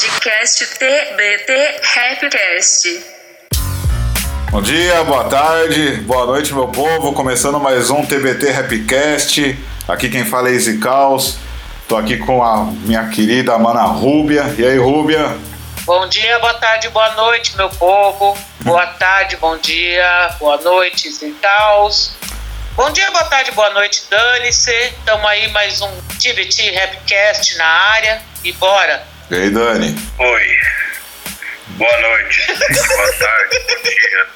Podcast TBT Rapcast. Bom dia, boa tarde, boa noite, meu povo. Começando mais um TBT Rapcast. Aqui quem fala é Easy Caos. Tô aqui com a minha querida mana Rúbia. E aí, Rúbia? Bom dia, boa tarde, boa noite, meu povo. Boa tarde, bom dia, boa noite, Easy Caos. Bom dia, boa tarde, boa noite, Dani-se. Estamos aí mais um TBT Rapcast na área. E bora! E aí, Dani? Oi. Boa noite. Boa tarde. Bom dia.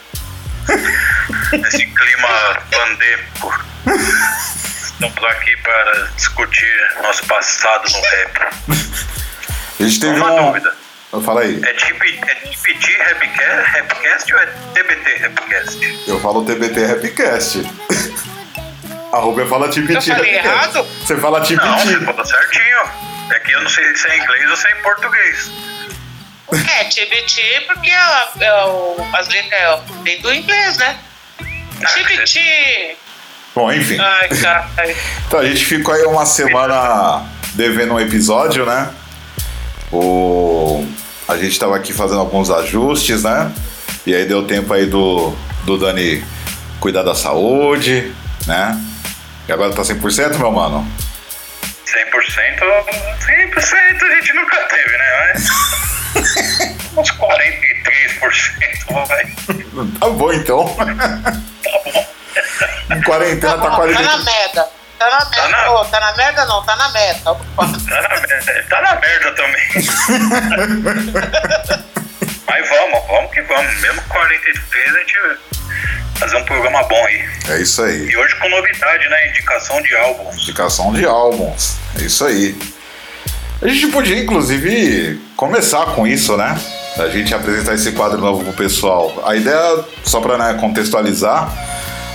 Esse clima pandêmico. Estamos aqui para discutir nosso passado no rap. A gente teve Uma um... dúvida. Fala aí. É TBT é TBT Rapcast, Rapcast ou é TBT Rapcast? Eu falo TBT Rapcast. A Rúbia fala TBT Eu falei Rapcast. errado? Você fala Não, você TBT. falou certinho. É que eu não sei se é inglês ou se é em português. É, TBT, porque é, é o, as letras é, vem do inglês, né? TBT! Bom, enfim. Ai, cara. Então a gente ficou aí uma semana devendo um episódio, né? O... A gente tava aqui fazendo alguns ajustes, né? E aí deu tempo aí do, do Dani cuidar da saúde, né? E agora tá 100%, meu mano? 100%, 100% a gente nunca teve, né? Mas uns 43%, vai. Tá bom, então. em quarentena tá, bom, quase... tá na merda. Tá na merda. na- Ô, tá na merda não, tá na. Tá na, merda- tá na merda também. Mas vamos, vamos que vamos. Mesmo com 43, a gente fazer um programa bom aí. É isso aí. E hoje com novidade, né? Indicação de álbuns. Indicação de álbuns. É isso aí. A gente podia, inclusive, começar com isso, né? A gente apresentar esse quadro novo pro pessoal. A ideia, só pra né, contextualizar,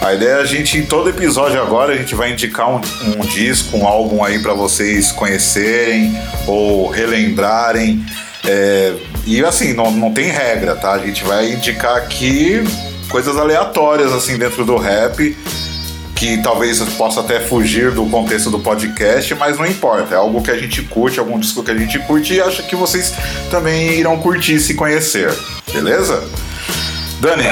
a ideia é a gente, em todo episódio agora, a gente vai indicar um, um disco, um álbum aí pra vocês conhecerem ou relembrarem. É, e assim, não, não tem regra, tá? A gente vai indicar aqui coisas aleatórias, assim, dentro do rap que talvez possa até fugir do contexto do podcast, mas não importa. É algo que a gente curte, algum disco que a gente curte e acho que vocês também irão curtir se conhecer. Beleza? Dani,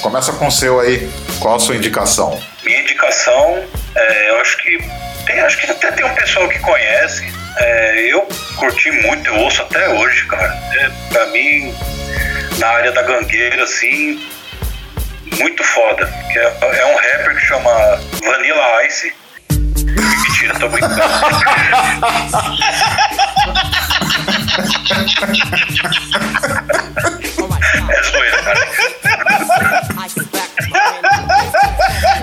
começa com o seu aí. Qual a sua indicação? Minha indicação, é, eu acho que tem, acho que até tem um pessoal que conhece. É, eu curti muito, eu ouço até hoje, cara. É, pra mim, na área da gangueira, assim, muito foda. Que é, é um rapper que chama Vanilla Ice. Mentira, tô brincando. é zoeira, cara.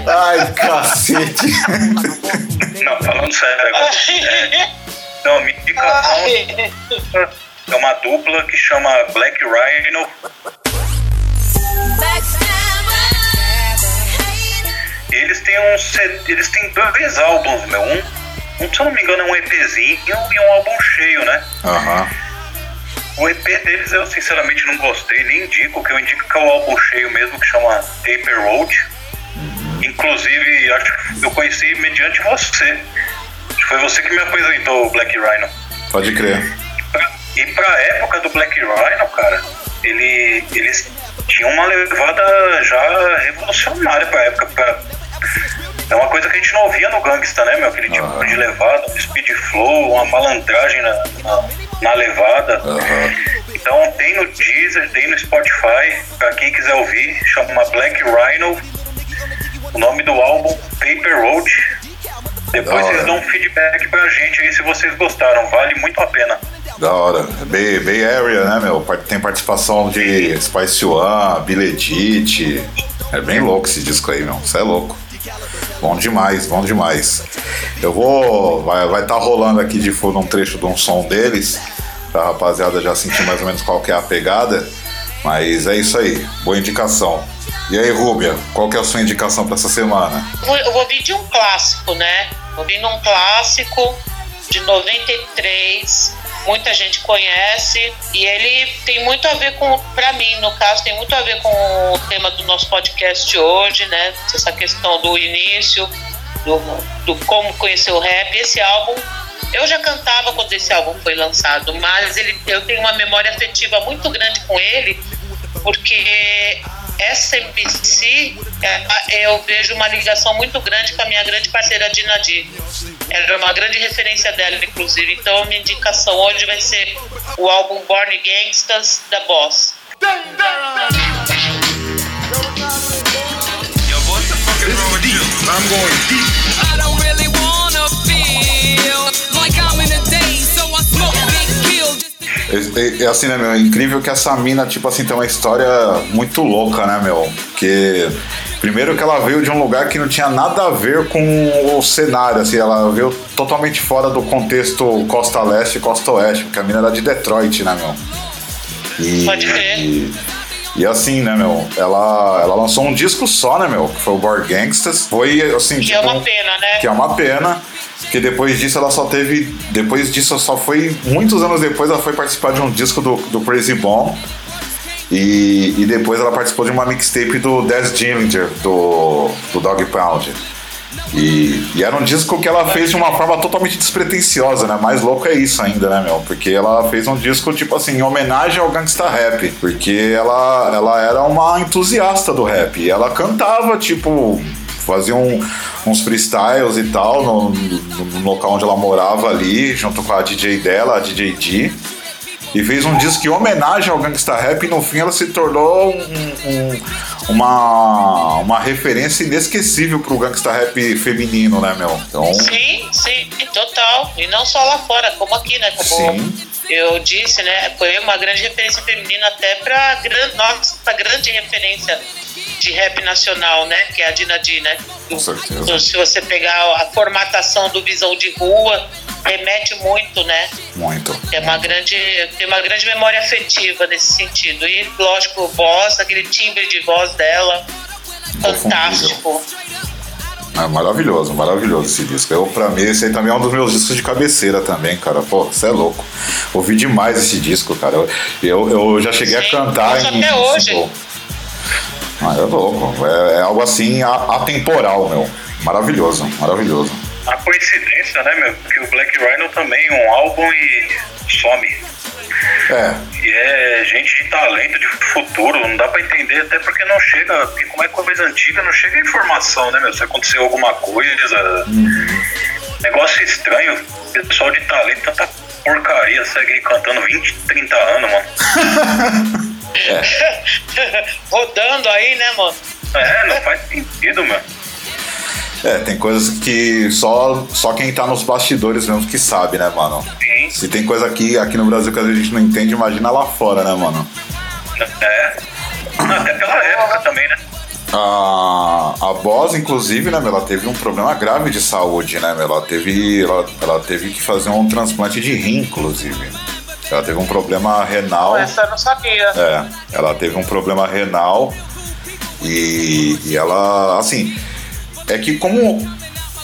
Ai, cacete. Não, falando sério agora. É, não, minha indicação Ai. é uma dupla que chama Black Rhino. E eles têm um eles têm dois álbuns, meu. Um, um, se eu não me engano, é um EPzinho e um álbum cheio, né? Aham. O EP deles eu sinceramente não gostei, nem indico, que eu indico que é o álbum cheio mesmo, que chama Taper Road. Inclusive, acho que eu conheci mediante você. Acho que foi você que me apresentou o Black Rhino. Pode crer. Pra- E pra época do Black Rhino, cara, ele, eles tinham uma levada já revolucionária pra época. Pra, é uma coisa que a gente não ouvia no Gangsta, né, meu? Aquele tipo Aham. de levada, um speed flow, uma malandragem na, na, na levada. Aham. Então tem no Deezer, tem no Spotify, pra quem quiser ouvir, chama Black Rhino. O nome do álbum, Paper Road. Depois Da hora. vocês dão um feedback pra gente aí se vocês gostaram, vale muito a pena. Da hora. Bay, Bay Area, né, meu? Tem participação de Spice One, Billy Edit. É bem louco esse disco aí, meu. Você é louco. Bom demais, bom demais. Eu vou. Vai estar tá rolando aqui de fundo um trecho de um som deles, pra rapaziada já sentir mais ou menos qual que é a pegada. Mas é isso aí, boa indicação. E aí, Rúbia, qual que é a sua indicação pra essa semana? Eu vou vir de um clássico, né? Vou vir num clássico de 93. Muita gente conhece e ele tem muito a ver com, pra mim, no caso, tem muito a ver com o tema do nosso podcast hoje, né? Essa questão do início, do, do como conhecer o rap. Esse álbum Eu já cantava quando esse álbum foi lançado, mas ele, eu tenho uma memória afetiva muito grande com ele, porque essa MC, é, eu vejo uma ligação muito grande com a minha grande parceira Dina D. Era uma grande referência dela, inclusive. Então, a minha indicação hoje vai ser o álbum Born Gangsters da Boss. I'm going deep. É, é assim, né, meu? É incrível que essa mina, tipo assim, tem uma história muito louca, né, meu? Porque. Primeiro que ela veio de um lugar que não tinha nada a ver com o cenário, assim, ela veio totalmente fora do contexto Costa Leste e Costa Oeste, porque a mina era de Detroit, né, meu? E, Pode crer. E, e assim, né, meu? Ela, ela lançou um disco só, né, meu? Que foi o Board Gangsters. Foi assim. Que tipo, é uma pena, né? que é uma pena. Que depois disso ela só teve. Depois disso, só foi. Muitos anos depois ela foi participar de um disco do, do Crazy Bomb. E, e depois ela participou de uma mixtape do Dez Dillinger, do, do Dog Pound. E, e era um disco que ela fez de uma forma totalmente despretensiosa, né? Mais louco é isso ainda, né, meu? Porque ela fez um disco, tipo assim, em homenagem ao gangsta rap. Porque ela, ela era uma entusiasta do rap. E ela cantava, tipo, fazia um, uns freestyles e tal no, no, local onde ela morava ali, junto com a DJ dela, a DJ D. E fez um disco em homenagem ao gangsta rap e no fim ela se tornou um- um- uma, uma referência inesquecível pro gangsta rap feminino, né, meu? Então, Sim, sim, total. E não só lá fora, como aqui, né? Como Sim. Eu disse, né? Foi uma grande referência feminina até pra, gran- nossa, grande referência de rap nacional, né? Que é a Dina D, né? Com certeza. Então, se você pegar a formatação do Visão de Rua, remete muito, né? muito. Tem uma grande, tem uma grande memória afetiva nesse sentido. E, lógico, voz, aquele timbre de voz dela, fantástico. É maravilhoso, maravilhoso esse disco. Eu, pra mim, esse aí também é um dos meus discos de cabeceira também, cara. Pô, você é louco. Ouvi demais esse disco, cara. Eu, eu, eu já cheguei a Sim, cantar isso em. até hoje. single. Ah, é louco. É, é algo assim a- atemporal, meu. Maravilhoso, maravilhoso. A coincidência, né, meu? Que o Black Rhino também um álbum e some. É, E é gente de talento, de futuro, não dá pra entender, até porque não chega, porque como é coisa antiga, não chega informação, né, meu? Se aconteceu alguma coisa. Negócio estranho, pessoal de talento, tanta porcaria, segue aí cantando 20, 30 anos, mano. Rodando aí, né, mano? É, não faz sentido, mano. É, tem coisas que só, só quem tá nos bastidores mesmo que sabe, né, mano? Sim, Se tem coisa aqui, aqui no Brasil que às vezes a gente não entende, imagina lá fora, né, mano? é. Até pela época também, né? A, a Boss, inclusive, né, meu, ela teve um problema grave de saúde, né, meu? Ela teve, ela, ela teve que fazer um transplante de rim, inclusive. Ela teve um problema renal. Essa eu não sabia. É, ela teve um problema renal e, e ela, assim, é que como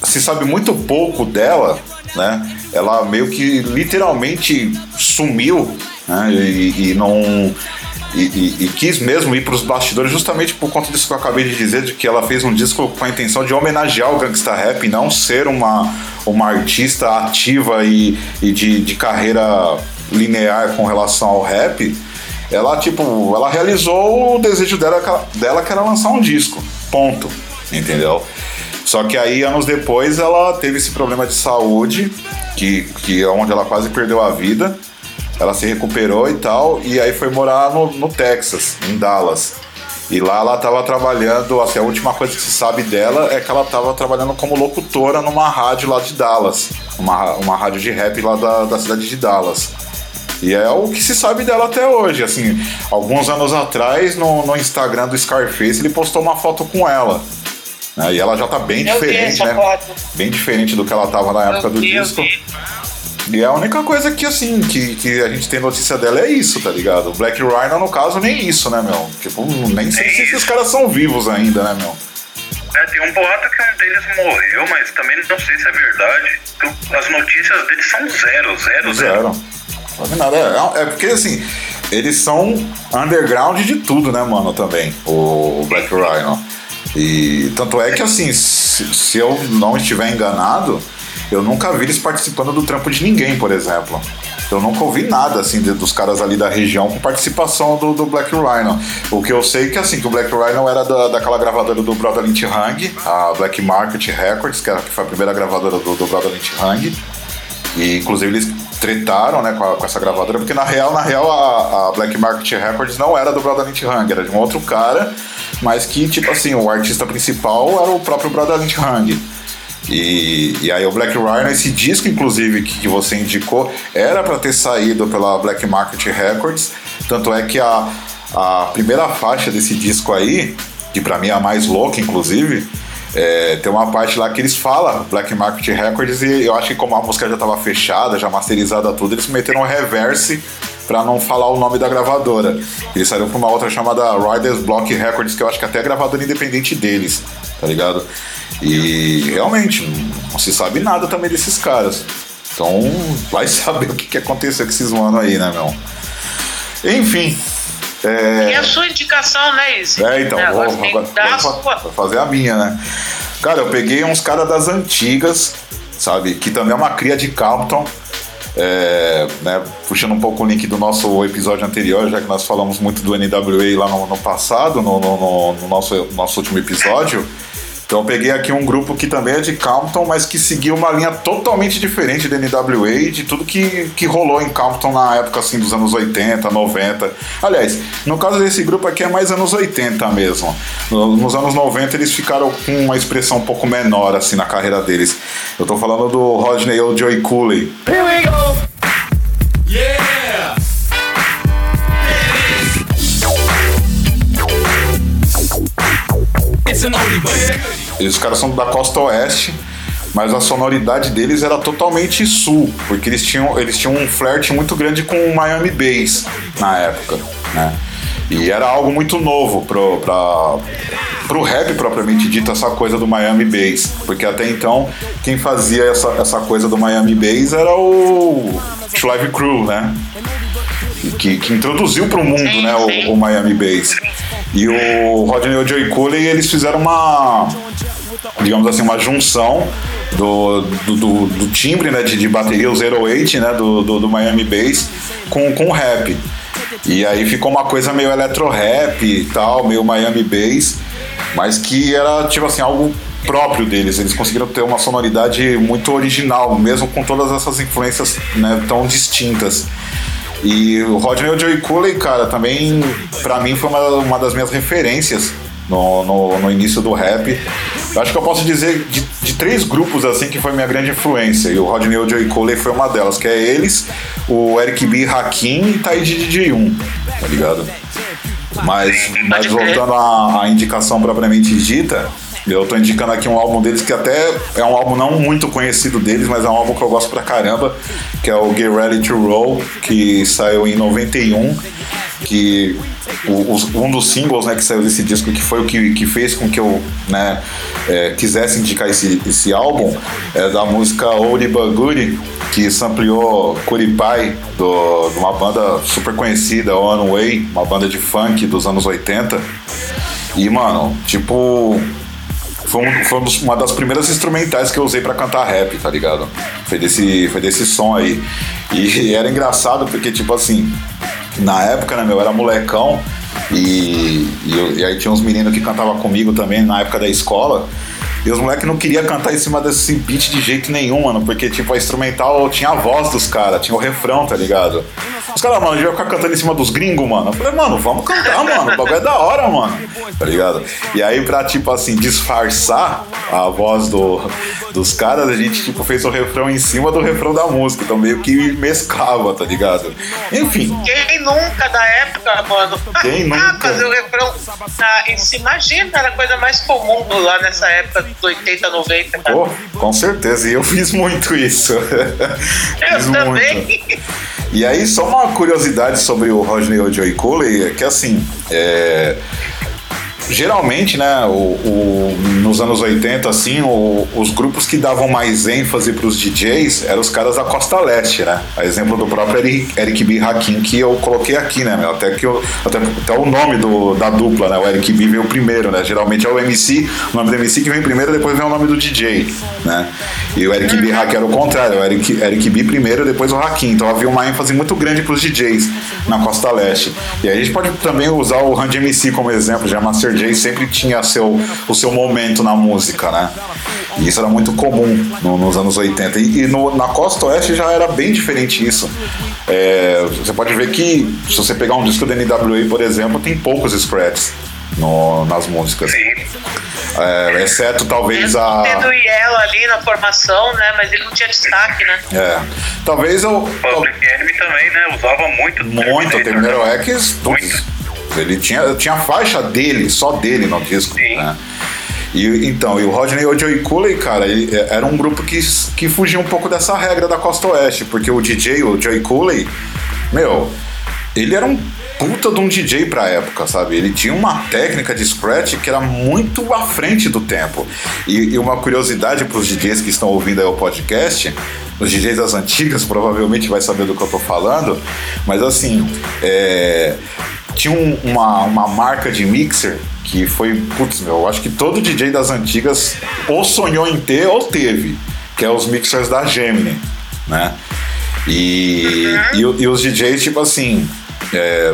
se sabe muito pouco dela, né? Ela meio que literalmente sumiu, né? E, e não e, e- e quis mesmo ir para os bastidores justamente por conta disso que eu acabei de dizer, de que ela fez um disco com a intenção de homenagear o gangsta rap, e não ser uma, uma artista ativa e, e de, de carreira linear com relação ao rap. Ela, tipo, ela realizou o desejo dela, dela que era lançar um disco. Ponto. Entendeu? Só que aí, anos depois, ela teve esse problema de saúde, que, que é onde ela quase perdeu a vida. Ela se recuperou e tal, e aí foi morar no, no Texas, em Dallas. E lá ela estava trabalhando, assim, a última coisa que se sabe dela é que ela estava trabalhando como locutora numa rádio lá de Dallas. Uma, uma rádio de rap lá da, da cidade de Dallas. E é o que se sabe dela até hoje. Assim, alguns anos atrás, no, no Instagram do Scarface, ele postou uma foto com ela. Né? E ela já tá bem Eu diferente, né? foto. Bem diferente do que ela tava na época Eu do vi, disco. E a única coisa que, assim, que, que a gente tem notícia dela é isso, tá ligado? O Black Rhino, no caso, nem isso, né, meu? Tipo, nem sei se esses caras são vivos ainda, né, meu? É, tem um boato que um deles morreu, mas também não sei se é verdade. As notícias deles são zero, zero, zero. Zero. Sabe nada. É, é porque, assim, eles são underground de tudo, né, mano, também, o Black Rhino. E tanto é que, assim, se, se eu não estiver enganado, eu nunca vi eles participando do trampo de ninguém, por exemplo. Eu nunca ouvi nada assim de, dos caras ali da região com participação do, do, Black Rhino. O que eu sei é que assim, que o Black Rhino era da, daquela gravadora do Brother Lynch Hang, a Black Market Records, que, era, que foi a primeira gravadora do, do Brother Lynch Hang. E inclusive eles tretaram né, com, a, com, essa gravadora, porque na real, na real, a, a, Black Market Records não era do Brother Lynch Hang, era de um outro cara, mas que, tipo assim, o artista principal era o próprio Brother Lynch Hang. E, e aí o Black Rhino, esse disco inclusive que, que você indicou, era para ter saído pela Black Market Records, tanto é que a, a primeira faixa desse disco aí, que para mim é a mais louca inclusive, é, tem uma parte lá que eles falam Black Market Records e eu acho que como a música já estava fechada, já masterizada tudo, eles meteram um reverse para não falar o nome da gravadora. Eles saíram pra uma outra chamada Riders Block Records, que eu acho que até é a gravadora independente deles, tá ligado? E realmente, não se sabe nada também desses caras. Então, vai saber o que, que aconteceu com esses manos aí, né, meu? Enfim. É... E a sua indicação, né, Izzy? É, então, é, vou, agora, agora, vou fazer a minha, né? Cara, eu peguei uns caras das antigas, sabe? Que também é uma cria de Compton. É, né, puxando um pouco o link do nosso episódio anterior, já que nós falamos muito do NWA lá no, no passado, no, no, no, nosso, nosso último episódio. Então eu peguei aqui um grupo que também é de Compton, mas que seguiu uma linha totalmente diferente da NWA, de tudo que, que rolou em Compton na época assim dos anos 80, 90. Aliás, no caso desse grupo aqui é mais anos 80 mesmo. Nos anos 90 eles ficaram com uma expressão um pouco menor assim na carreira deles. Eu tô falando do Rodney ou Joey Cooley. Here we go! Yeah! Os caras são da costa oeste, mas a sonoridade deles era totalmente sul, porque eles tinham, eles tinham um flerte muito grande com o Miami Bass na época, né? E era algo muito novo pro, pra, pro rap propriamente dito, essa coisa do Miami Bass. Porque até então, quem fazia essa, essa coisa do Miami Bass era o Live Crew, né? Que, que introduziu pro mundo, né, o, o Miami Bass. E o Rodney e o Joey Cooley, eles fizeram uma, digamos assim, uma junção do, do, do, do timbre né, de, de bateria, o 08, né, do, do, do Miami Bass, com, com rap. E aí ficou uma coisa meio eletro-rap e tal, meio Miami Bass, mas que era, tipo assim, algo próprio deles. Eles conseguiram ter uma sonoridade muito original, mesmo com todas essas influências né, tão distintas. E o Rodney Joey Cooley, cara, também para mim foi uma, uma das minhas referências no, no, no, início do rap. Eu acho que eu posso dizer de, de, três grupos assim que foi minha grande influência. E o Rodney e o Joey Cooley foi uma delas, que é eles, o Eric B. Hakim e Taiji DJ1, tá ligado? Mas, mas voltando à, à indicação propriamente dita, eu tô indicando aqui um álbum deles que até é um álbum não muito conhecido deles, mas é um álbum que eu gosto pra caramba, que é o Get Ready to Roll, que saiu em 91, que o, um dos singles né, que saiu desse disco, que foi o que, que fez com que eu né, é, quisesse indicar esse, esse álbum, é da música But Goodie, que sampleou Curipai, do, de uma banda super conhecida, One Way, uma banda de funk dos anos 80. E, mano, tipo, foi, um, foi uma das primeiras instrumentais que eu usei para cantar rap, tá ligado? Foi desse, foi desse som aí. E era engraçado porque, tipo assim, na época, né, meu, eu era molecão e, e, e aí tinha uns meninos que cantavam comigo também na época da escola. E os moleques não queriam cantar em cima desse beat de jeito nenhum, mano. Porque, tipo, a instrumental tinha a voz dos caras, tinha o refrão, tá ligado? Os caras, mano, a gente vai ficar cantando em cima dos gringos, mano. Eu falei, mano, vamos cantar, mano. O bagulho é da hora, mano. Tá ligado? E aí, pra, tipo assim, disfarçar a voz do, dos caras, a gente, tipo, fez o refrão em cima do refrão da música. Então meio que mesclava, tá ligado? Enfim. Quem nunca da época, mano? Quem nunca? Fazer o refrão na, em cima, imagina, era a coisa mais comum lá nessa época 80, 90. Cara. Oh, com certeza, e eu fiz muito isso. eu fiz também. Muito. E aí, só uma curiosidade sobre o Rodney o Joey Cooley, é que assim, é... geralmente, né, o, o- nos anos 80, assim, o- os grupos que davam mais ênfase pros DJs eram os caras da Costa Leste, né? A exemplo do próprio Eric, Eric B. Hakim, que eu coloquei aqui, né? Até que eu, até, até o nome do, da dupla, né? O Eric B veio primeiro, né? Geralmente é o MC, o nome do MC que vem primeiro, depois vem o nome do DJ, né? E o Eric B. Hakim era o contrário, o Eric, Eric B primeiro, depois o Hakim. Então havia uma ênfase muito grande pros DJs na Costa Leste. E aí a gente pode também usar o Run MC como exemplo, já Master J sempre tinha seu, o seu momento na música, né? E isso era muito comum no- nos anos 80. E, e no- na Costa Oeste já era bem diferente isso. É, você pode ver que, se você pegar um disco da NWA, por exemplo, tem poucos scratches no- nas músicas. Sim. É, exceto talvez a. tendo o Yellow ali na formação, né? Mas ele não tinha destaque, né? É, talvez eu. Public Enemy também, né? Usava muito. Muito, o Terminator né? X, Muito. Ele tinha, tinha faixa dele, só dele no disco. Sim. Né? E, então, e o Rodney e o Joey Cooley, cara, ele, é, era um grupo que, que fugia um pouco dessa regra da Costa Oeste, porque o DJ, o Joey Cooley, meu, ele era um puta de um DJ pra época, sabe? Ele tinha uma técnica de scratch que era muito à frente do tempo. E, e uma curiosidade pros DJs que estão ouvindo aí o podcast, os DJs das antigas provavelmente vai saber do que eu tô falando, mas assim, é, tinha um- uma, uma marca de mixer que foi, putz, meu, eu acho que todo DJ das antigas ou sonhou em ter ou teve, que é os mixers da Gemini, né? E, e, o- e os DJs, tipo assim, é,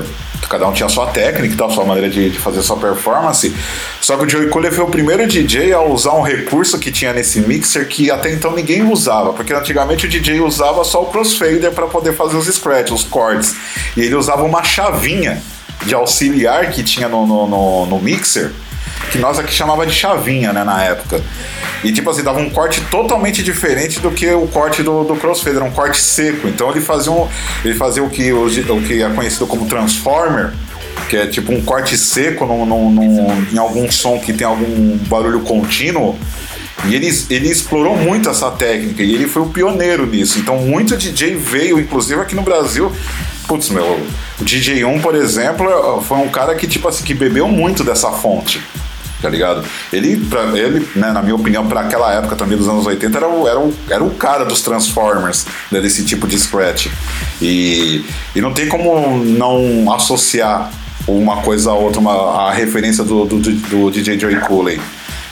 cada um tinha a sua técnica e tal, sua maneira de, de fazer sua performance. Só que o Joey Cooler foi o primeiro DJ a usar um recurso que tinha nesse mixer que até então ninguém usava, porque antigamente o DJ usava só o crossfader para poder fazer os scratch, os cortes. E ele usava uma chavinha de auxiliar que tinha no, no, no- no mixer que nós aqui chamava de chavinha, né, na época. E tipo assim, dava um corte totalmente diferente do que o corte do, do crossfader, um corte seco. Então ele fazia, um, ele fazia o, que, o, o que é conhecido como transformer, que é tipo um corte seco num, num- num- em algum som que tem algum barulho contínuo. E ele, ele explorou muito essa técnica e ele foi o pioneiro nisso. Então, muito DJ veio, inclusive aqui no Brasil. Putz, meu, o DJ1, por exemplo, foi um cara que, tipo assim, que bebeu muito dessa fonte. Tá ligado? Ele, pra, ele né, na minha opinião, para aquela época também dos anos 80, era o, era o, era o cara dos Transformers, né, desse tipo de scratch. E, e não tem como não associar uma coisa a outra, uma, a referência do, do, do DJ Joey Cooley.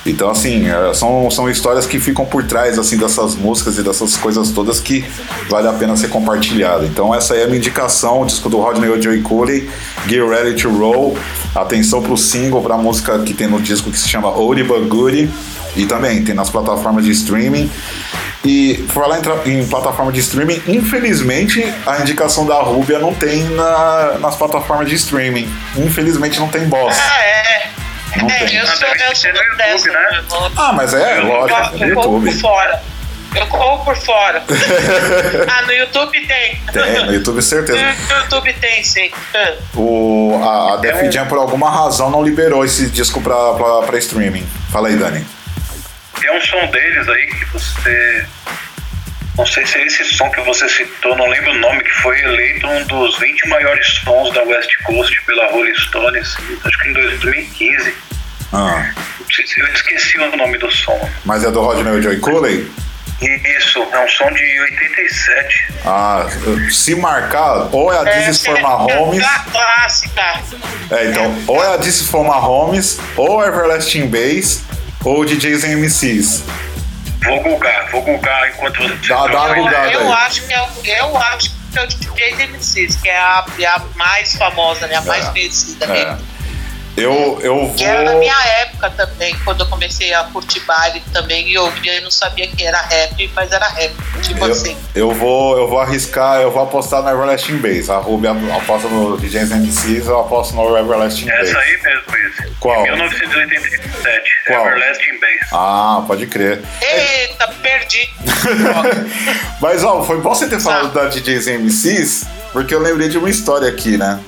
Então, assim, é, são, são histórias que ficam por trás, assim, dessas músicas e dessas coisas todas que vale a pena ser compartilhada. Então, essa é a minha indicação, o disco do Rodney Joey Cooley, Get Ready to Roll. Atenção pro single, pra música que tem no disco que se chama Oldie But Goodie. E também tem nas plataformas de streaming. E por falar em, em plataforma de streaming, infelizmente a indicação da Rúbia não tem na- nas plataformas de streaming. Infelizmente não tem boss. Ah, é. Não é, tem. eu sou, Ah, eu sou no YouTube, dessa, né? Eu- Ah, mas é, lógico, é no eu corro YouTube. por fora. Eu corro por fora. ah, no YouTube tem. Tem, no YouTube certeza. No YouTube tem, sim. O, a, a Def Jam, por alguma razão, não liberou esse disco pra, pra, pra streaming. Fala aí, Dani. Tem um som deles aí que você. Não sei se é esse som que você citou, não lembro o nome, que foi eleito um dos 20 maiores sons da West Coast pela Rolling Stones, acho que em 2015. Ah, Não sei se- Eu esqueci o nome do som. mas é do Rodney Joy Cooley? Isso, é um som de 87. Ah, se marcar, ou é a This is for Mahomes. É clássica. É, então, ou é a This is for Mahomes, ou Everlasting Bass, ou DJs and MCs. Vou googar, vou googar enquanto você. Dá- dá uma Eu, eu acho que é eu acho que é o DJ DMCs, que é a, a mais famosa, né? A mais É, conhecida É. mesmo. Eu, eu Que era da vou. minha época também, quando eu comecei a curtir baile também, e eu ouvia e não sabia que era rap, mas era rap, tipo assim. Eu, eu vou, eu vou arriscar, eu vou apostar no Everlasting Bass. A Ruby aposta no DJs and MCs, eu aposto no Everlasting Bass. Essa aí mesmo, esse. Qual? 1987. Qual? Everlasting Bass. Ah, pode crer. Eita, perdi. Mas ó, foi bom você ter falado da DJs and MCs, porque eu lembrei de uma história aqui, né?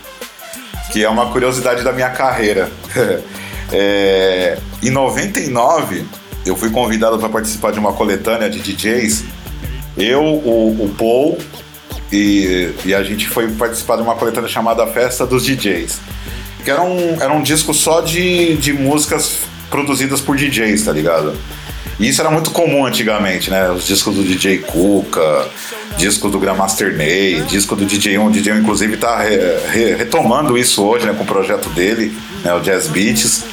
Que é uma curiosidade da minha carreira. É, em 99, eu fui convidado para participar de uma coletânea de DJs. Eu, o, o Paul e, e a gente foi participar de uma coletânea chamada Festa dos DJs. que era um, era um disco só de, de músicas produzidas por DJs, tá ligado? E isso era muito comum antigamente, né? Os discos do DJ Kuka, disco do Grandmaster Ney, disco do DJ 1. O DJ 1, inclusive, tá re, re, retomando isso hoje, né? Com o projeto dele, né? O Jazz Beats.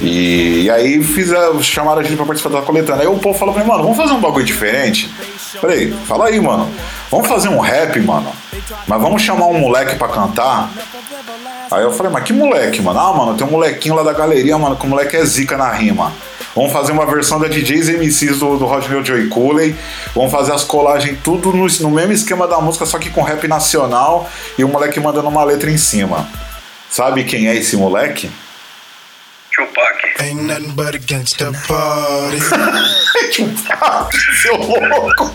E, e aí fiz a, chamaram a gente pra participar da coletânea. Aí o povo falou pra mim, mano, vamos fazer um bagulho diferente? Falei, fala aí, mano. Vamos fazer um rap, mano. Mas vamos chamar um moleque pra cantar. Aí eu falei, mas que moleque, mano? Ah, mano, tem um molequinho lá da galeria, mano, que o moleque é zica na rima. Vamos fazer uma versão da DJs MCs do, do Rodney Joy Cooley. Vamos fazer as colagens tudo no, no, mesmo esquema da música, só que com rap nacional e o moleque mandando uma letra em cima. Sabe quem é esse moleque? Tupac. Ain't nothing but a gangsta party. Tupac, seu louco.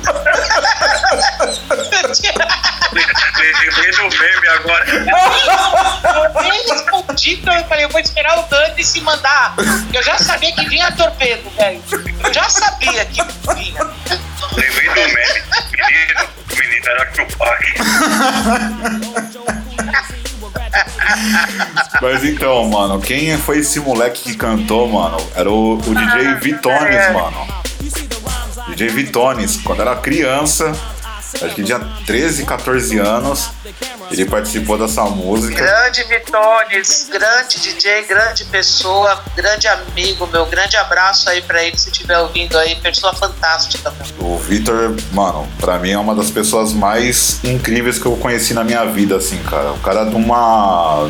Lembrei do meme agora. Eu nem respondi, então eu falei, eu vou esperar o Dante se mandar. Eu já sabia que vinha torpedo, velho. Eu já sabia que vinha. Lembrei do meme. Menino, menino era Tupac. Mas então, mano, quem foi esse moleque que cantou, mano? Era o, o DJ Vitones, mano. DJ Vitones, quando era criança, acho que tinha 13, 14 anos, ele participou dessa música. Grande Vitones, grande DJ, grande pessoa, grande amigo, meu grande abraço aí pra ele se estiver ouvindo aí, pessoa fantástica. O Vitor, mano, pra mim é uma das pessoas mais incríveis que eu conheci na minha vida, assim, cara. O cara de uma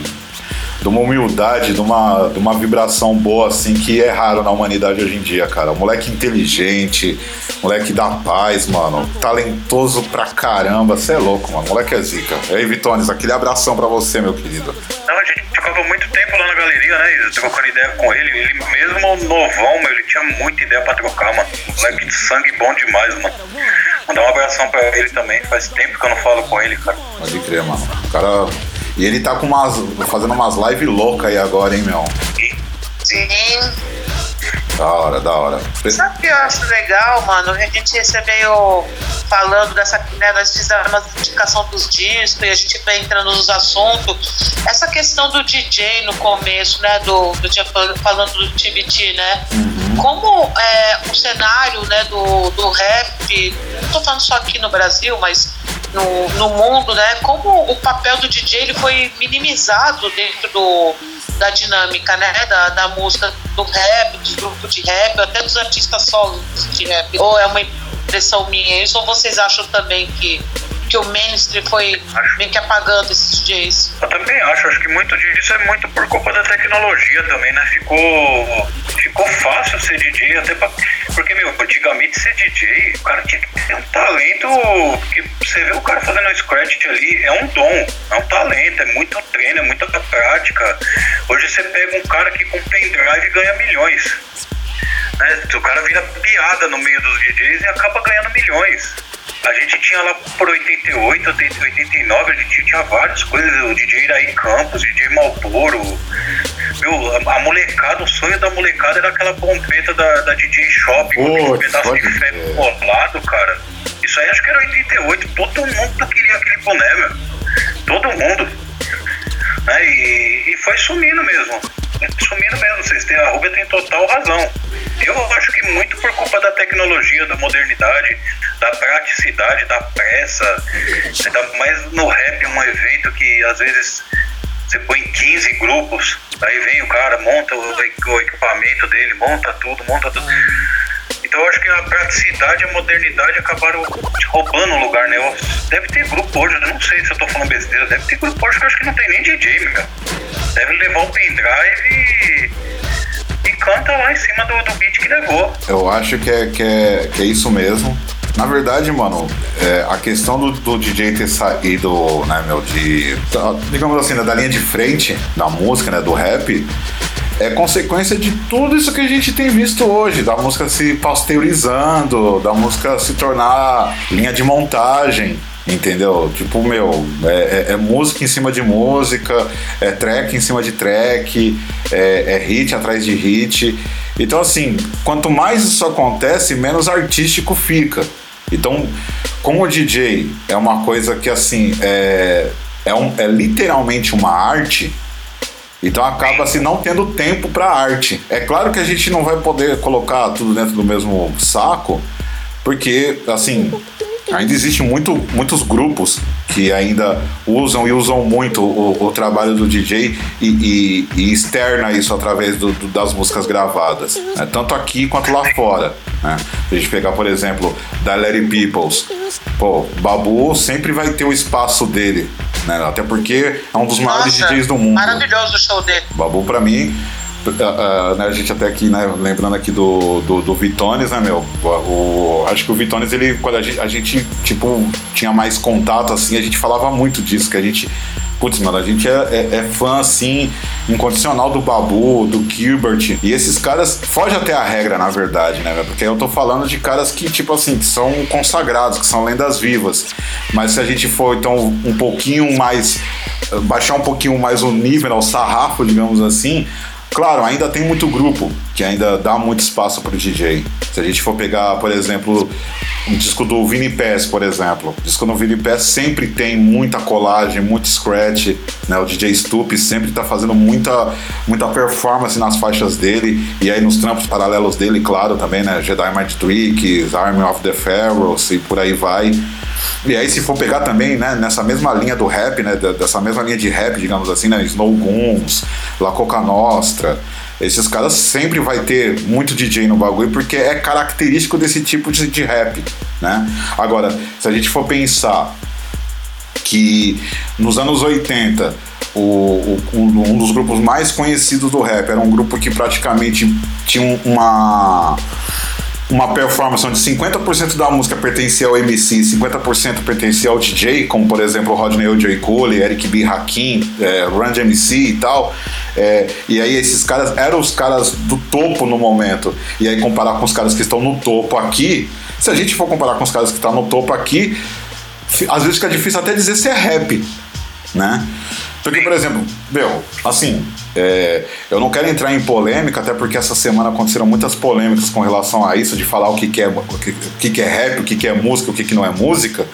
de uma humildade, de uma, de uma vibração boa, assim, que é raro na humanidade hoje em dia, cara. Moleque inteligente, moleque da paz, mano. Talentoso pra caramba. Você é louco, mano. Moleque é zica. E aí, Vitones, aquele abração pra você, meu querido. Não, a gente ficava muito tempo lá na galeria, né? Trocando ideia com ele. Ele mesmo novão, meu, ele tinha muita ideia pra trocar, mano. Moleque de sangue bom demais, mano. Mandar um abração pra ele também. Faz tempo que eu não falo com ele, cara. Pode crer, mano. O cara. E ele tá com umas. fazendo umas lives loucas aí agora, hein, meu? Sim. Da hora, da hora. Sabe o que eu acho legal, mano? A gente recebeu falando dessa, né, nós fizemos uma indicação dos discos e a gente vai entrando nos assuntos. Essa questão do DJ no começo, né, do, do falando do TBT, né? Como é, o cenário, né, do, do rap, não tô falando só aqui no Brasil, mas no, no mundo, né? Como o papel do DJ ele foi minimizado dentro do, da dinâmica, né? Da, da música do rap, dos grupos de rap, até dos artistas solos de rap. Ou é uma impressão minha isso, ou vocês acham também que, que o mainstream foi meio que apagando esses DJs? Eu também acho, acho que muito disso é muito por culpa da tecnologia também, né? Ficou, ficou fácil ser DJ, até pra, porque, meu, antigamente ser DJ, o cara tinha que ter um talento, que você vê o cara fazendo um scratch ali, é um dom, é um talento, é muito treino, é muita prática. Hoje você pega um cara que com pendrive ganha milhões. Né? O cara vira piada no meio dos DJs e acaba ganhando milhões. A gente tinha lá por 88, 80, 89, a gente tinha várias coisas, o DJ Iraí Campos, DJ Malboro. Meu, a, a molecada, o sonho da molecada era aquela pompeta da, da DJ Shop, com aquele pedaço de ferro colado, cara. Isso aí acho que era 88, todo mundo queria aquele boné, meu. Todo mundo. Né? E, e foi sumindo mesmo. Sumindo mesmo, vocês têm, a Rubia tem total razão. Eu acho que muito por culpa da tecnologia, da modernidade, da praticidade, da pressa. Ainda mais no rap, um evento que às vezes você põe 15 grupos, aí vem o cara, monta o, equipamento dele, monta tudo, monta tudo. Então eu acho que a praticidade e a modernidade acabaram roubando o lugar, né? Deve ter grupo hoje, eu não sei se eu tô falando besteira, deve ter grupo hoje que eu acho que não tem nem DJ, meu. Deve levar o pendrive e, e canta lá em cima do, do beat que levou. Eu acho que é, que é, que é isso mesmo. Na verdade, mano, é, a questão do, do DJ ter saído, né, meu, de. tá, digamos assim, né, da linha de frente da música, né, do rap, é consequência de tudo isso que a gente tem visto hoje, da música se pasteurizando, da música se tornar linha de montagem. Entendeu? Tipo, meu, é, é- é música em cima de música, é track em cima de track, é, é hit atrás de hit. Então, assim, quanto mais isso acontece, menos artístico fica. Então, como DJ é uma coisa que, assim, é, é, um- é literalmente uma arte, Então acaba se não tendo tempo para arte. É claro que a gente não vai poder colocar tudo dentro do mesmo saco, porque assim, ainda existem muito, muitos grupos que ainda usam e usam muito o, o trabalho do DJ e, e, e, externa isso através do, do, das músicas gravadas, né? tanto aqui quanto lá fora. Né? Se a gente pegar, por exemplo, da Larry Peoples, pô, Babu sempre vai ter o espaço dele, né? até porque é um dos maiores Nossa, DJs do mundo. Maravilhoso o show dele. Babu, pra mim, Uh, né, a gente até aqui, né, lembrando aqui do, do, do Vitones, né, meu? O, acho que o Vitones, ele, quando a gente, a gente, tipo, tinha mais contato, assim, a gente falava muito disso, que a gente. Putz, mano, a gente é, é, é fã, assim, incondicional do Babu, do Gilbert. E esses caras foge até a regra, na verdade, né? Porque eu tô falando de caras que, tipo assim, que são consagrados, que são lendas vivas. Mas se a gente for, então, um pouquinho mais. baixar um pouquinho mais o nível, o sarrafo, digamos assim Claro, ainda tem muito grupo que ainda dá muito espaço para o DJ. Se a gente for pegar, por exemplo, um disco do Vini Pass, por exemplo. O disco do Vini Pass sempre tem muita colagem, muito scratch. Né? O DJ Stup sempre está fazendo muita, muita performance nas faixas dele. E aí nos trampos paralelos dele, claro, também, né? Jedi Mind Tricks, Army of the Pharaohs e por aí vai. E aí, se for pegar também, né, nessa mesma linha do rap, né, dessa mesma linha de rap, digamos assim, né, Snow Guns, La Coca Nostra, esses caras sempre vai ter muito DJ no bagulho porque é característico desse tipo de, de rap, né? Agora, se a gente for pensar que nos anos 80 o, o, um dos grupos mais conhecidos do rap era um grupo que praticamente tinha uma uma performance onde 50% da música pertencia ao MC, 50% pertencia ao DJ, como por exemplo Rodney O. J. Cole, Eric B. Hakim, é, Run MC e tal. É, e aí esses caras eram os caras do topo no momento. E aí comparar com os caras que estão no topo aqui, se a gente for comparar com os caras que estão no topo aqui, às vezes fica difícil até dizer se é rap, né? Porque, por exemplo, meu, assim, é, eu não quero entrar em polêmica, até porque essa semana aconteceram muitas polêmicas com relação a isso, de falar o que, que, é, o que, que, que é rap, o que, que é música, o que, que não é música.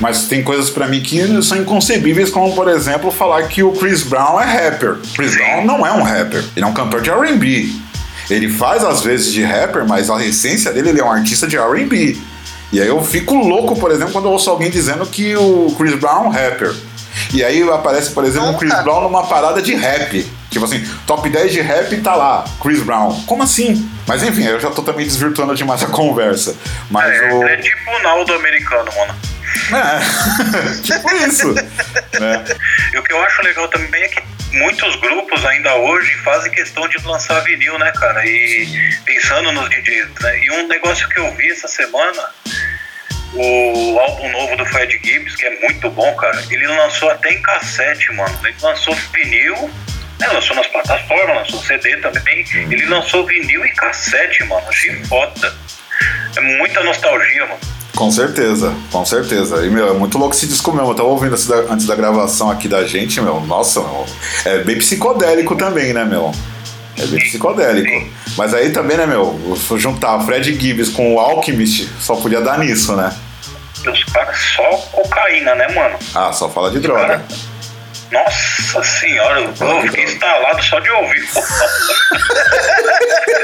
Mas tem coisas para mim que são inconcebíveis, como, por exemplo, falar que o Chris Brown é rapper. Chris Brown não é um rapper, ele é um cantor de RB. Ele faz às vezes de rapper, mas a essência dele ele é um artista de RB. E aí eu fico louco, por exemplo, quando eu ouço alguém dizendo que o Chris Brown é um rapper. E aí aparece, por exemplo, o Chris Brown numa parada de rap. Tipo assim, top 10 de rap tá lá, Chris Brown. Como assim? Mas enfim, eu já tô também desvirtuando demais a conversa. Mas é, o... é tipo o Naldo americano, mano. É, tipo isso. né? E o que eu acho legal também é que muitos grupos ainda hoje fazem questão de lançar vinil, né, cara? E pensando nos DJs, né? E um negócio que eu vi essa semana o álbum novo do Fred Gibbs, que é muito bom, cara, ele lançou até em cassete, mano. Ele lançou vinil, né, lançou nas plataformas, lançou CD também. Uhum. Ele lançou vinil e cassete, mano. Achei foda. É muita nostalgia, mano. Com certeza, com certeza. E, meu, é muito louco esse disco mesmo. Eu tava ouvindo antes da gravação aqui da gente, meu. Nossa, meu, é bem psicodélico também, né, meu? É bem psicodélico. Mas aí também, né, meu? Juntar Fred Gibbs com o Alchemist só podia dar nisso, né? Os caras só cocaína, né, mano? Ah, só fala de droga. Cara... Nossa senhora, eu, eu fiquei instalado só de ouvir.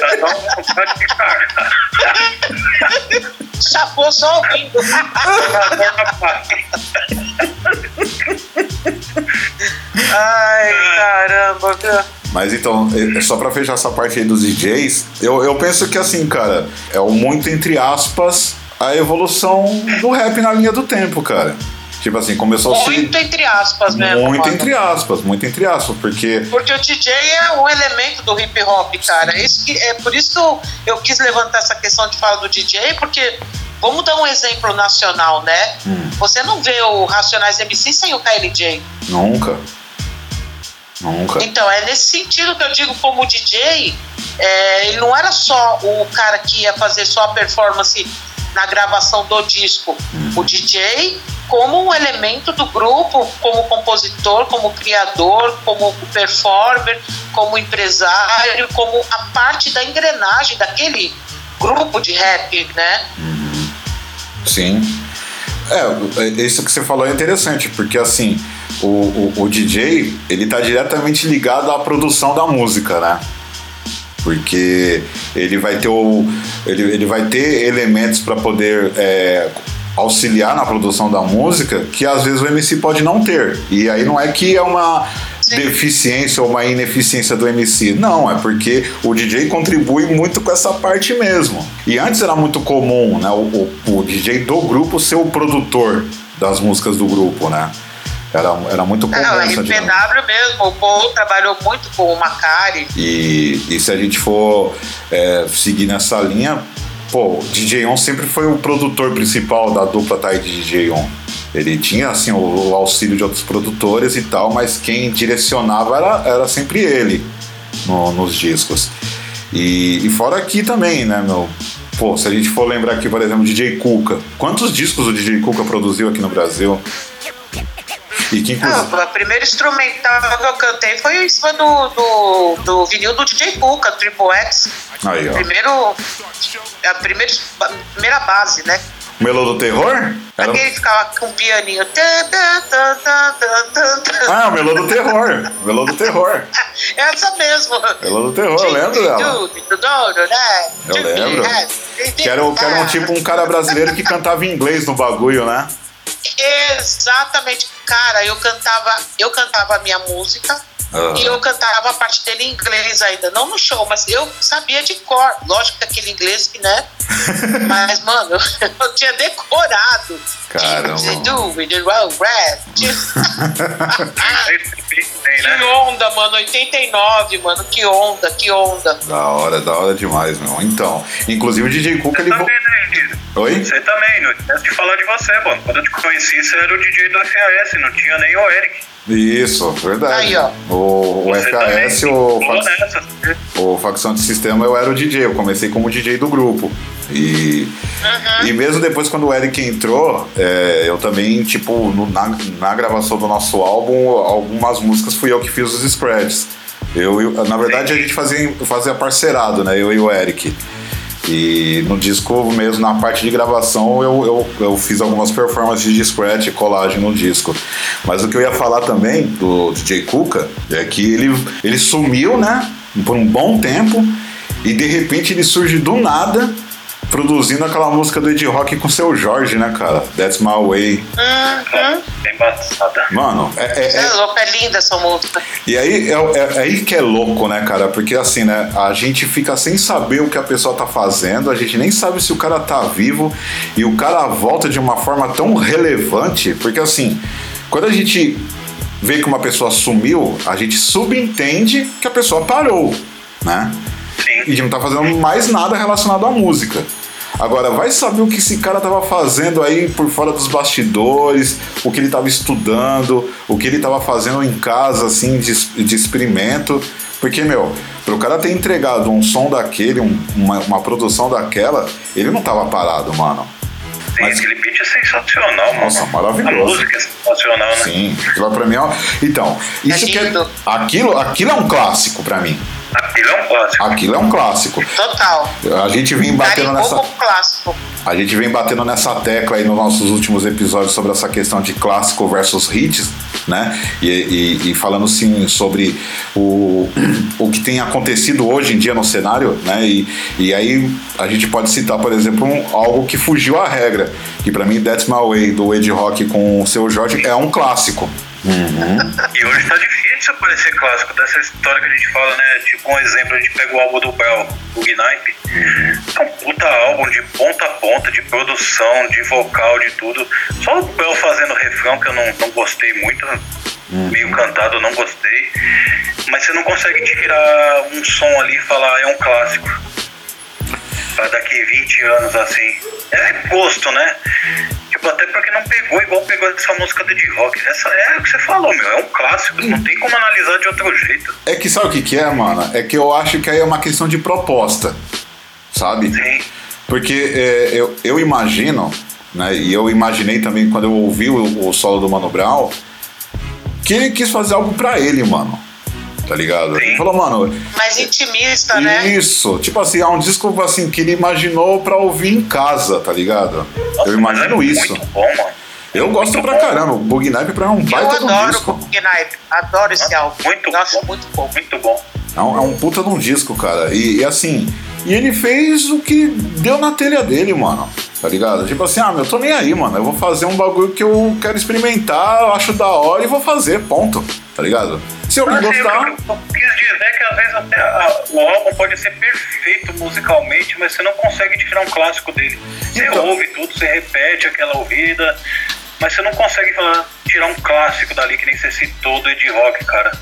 Já dá uma vontade de cagar. Chapou só ouvindo. Ai, caramba, mas então, é, é só para fechar essa parte aí dos DJs, eu, eu penso que assim, cara, é o muito entre aspas a evolução do rap na linha do tempo, cara. Tipo assim, começou muito assim. Muito entre aspas mesmo. Muito mano. entre aspas, muito entre aspas, porque. Porque o DJ é um elemento do hip hop, cara. Isso que, é por isso que eu, eu quis levantar essa questão de falar do DJ, porque. Vamos dar um exemplo nacional, né? Hum. Você não vê o Racionais MC sem o KLJ. Nunca. Nunca. Então, é nesse sentido que eu digo como DJ, é, ele não era só o cara que ia fazer só a performance na gravação do disco. O DJ como um elemento do grupo, como compositor, como criador, como performer, como empresário, como a parte da engrenagem daquele grupo de rap, né? Sim. É, isso que você falou é interessante, porque assim, o, o, o DJ, ele tá diretamente ligado à produção da música, né? Porque ele vai ter o. Ele, ele vai ter elementos para poder é, auxiliar na produção da música que às vezes o MC pode não ter. E aí não é que é uma deficiência ou uma ineficiência do MC. Não, é porque o DJ contribui muito com essa parte mesmo. E antes era muito comum, né, o, o, o DJ do grupo ser o produtor das músicas do grupo, né? Era, era muito comum Não, essa RPW dinâmica. mesmo, o Paul trabalhou muito com o Macari. E, e se a gente for é, seguir nessa linha, pô, o DJ On sempre foi o produtor principal da dupla Tide DJ On. Ele tinha assim o, o auxílio de outros produtores e tal, mas quem direcionava era, era sempre ele no- nos discos. E, e fora aqui também, né, meu? Pô, se a gente for lembrar aqui, por exemplo, DJ Cuca. Quantos discos o DJ Cuca produziu aqui no Brasil? E que inclusive. Ah, o primeiro instrumental que eu cantei foi em cima do, do, do vinil do DJ Cuca, Triple X. Aí, ó. Primeiro, a primeira, primeira base, né? Melô do Terror? Era... Aquele que ficava com um pianinho. Ah, o Melô do Terror. Melô do Terror. Essa mesmo. Melô do Terror, eu lembro dela. né? Eu lembro. Que era, que era um tipo um cara brasileiro que cantava em inglês no bagulho, né? Exatamente. Cara, eu cantava, eu cantava a minha música Ah. e eu cantava a parte dele em inglês ainda. Não no show, mas eu sabia de cor. Lógico que aquele inglês que, né? mas, mano, eu tinha decorado. Caramba. Do with the roll red. Que onda, mano. 89, mano. Que onda, que onda. Da hora, da hora demais, meu. Então, inclusive o DJ Cuca, Você ele. também, né? Oi? Você também, não esquece de falar de você, mano. Quando eu te conheci, você era o DJ do FAS, não tinha nem o Eric. Isso, verdade. Aí, ó. O, o também o, fac- nessa. o Facção de Sistema, eu era o DJ. Eu comecei como DJ do grupo. E, e mesmo depois, quando o Eric entrou, é, eu também, tipo, no- na, na gravação do nosso álbum, algumas músicas fui eu que fiz os scratches. Eu, eu- na verdade, a gente fazia, fazia parceirado, né? Eu e o Eric. E no disco mesmo, na parte de gravação, eu, eu, eu fiz algumas performances de scratch colagem no disco. Mas o que eu ia falar também do DJ Cuca é que ele, ele sumiu, né? Por um bom tempo. E de repente ele surge do nada produzindo aquela música do Ed Rock com o seu Jorge, né, cara? That's My Way. Uhum. Bem. Mano, é- é- é, é louco, é linda essa música. e aí é, é- é aí que é louco, né, cara? Porque assim, né? A gente fica sem saber o que a pessoa tá fazendo, a gente nem sabe se o cara tá vivo e o cara volta de uma forma tão relevante, porque assim, quando a gente vê que uma pessoa sumiu, a gente subentende que a pessoa parou, né? E não tá fazendo mais nada relacionado à música. Agora, vai saber o que esse cara tava fazendo aí por fora dos bastidores, o que ele tava estudando, o que ele tava fazendo em casa, assim, de, de experimento. Porque, meu, pro cara ter entregado um som daquele, um- uma, uma produção daquela, ele não tava parado, mano. Sim, Mas- aquele beat é sensacional, mano. Nossa, maravilhoso. A música é sensacional, né? Sim, aquilo pra mim é. Então, isso que é. Aquilo, aquilo é um clássico pra mim. Aquilo é um clássico. Aquilo é um clássico. Total. A gente vem batendo Carimbou nessa. clássico. A gente vem batendo nessa tecla aí nos nossos últimos episódios sobre essa questão de clássico versus hits, né? E, e- e falando sim sobre o, o que tem acontecido hoje em dia no cenário, né? E, e aí a gente pode citar, por exemplo, um- algo que fugiu à regra, que pra mim That's My Way do Ed Rock com o seu Jorge é um clássico. E hoje tá difícil aparecer clássico dessa história que a gente fala, né? Tipo um exemplo, a gente pega o álbum do Bell, o Gnipe. É um puta álbum de ponta a ponta, de produção, de vocal, de tudo. Só o Bell fazendo refrão que eu não, não gostei muito. Meio cantado, eu não gostei. Mas você não consegue tirar um som ali e falar, é um clássico. Pra daqui 20 anos assim. É gosto, né? Até porque não pegou igual pegou essa música do Ed Rock. Essa é o que você falou, meu. É um clássico. Não tem como analisar de outro jeito. É que sabe o que, que é, mano? É que eu acho que aí é uma questão de proposta, sabe? Sim. Porque é, eu, eu imagino, né, e eu imaginei também quando eu ouvi o, o solo do Mano Brown, que ele quis fazer algo pra ele, mano. Tá ligado? Sim. Ele falou, mano, Mais intimista, né? isso, tipo assim, é um disco assim que ele imaginou pra ouvir em casa, tá ligado? Nossa, Eu imagino é isso. Muito bom, mano. Eu gosto Muito pra bom. caramba. O Bug Night pra mim é um Eu baita de um adoro disco. o Bug. Adoro esse álbum. Muito Nossa, bom. muito bom. Muito bom. É um, é um puta de um disco, cara. E, e assim, e ele fez o que deu na telha dele, mano. Tá ligado? Tipo assim, ah, meu, eu tô nem aí, mano. Eu vou fazer um bagulho que eu quero experimentar, eu acho da hora e vou fazer, ponto. Tá ligado? Se alguém Assim, gostar. eu, eu quis dizer que às vezes até a- o álbum pode ser perfeito musicalmente, mas você não consegue tirar um clássico dele. Você Então. ouve tudo, você repete aquela ouvida, mas você não consegue falar, tirar um clássico dali que nem você citou do Ed Rock, cara.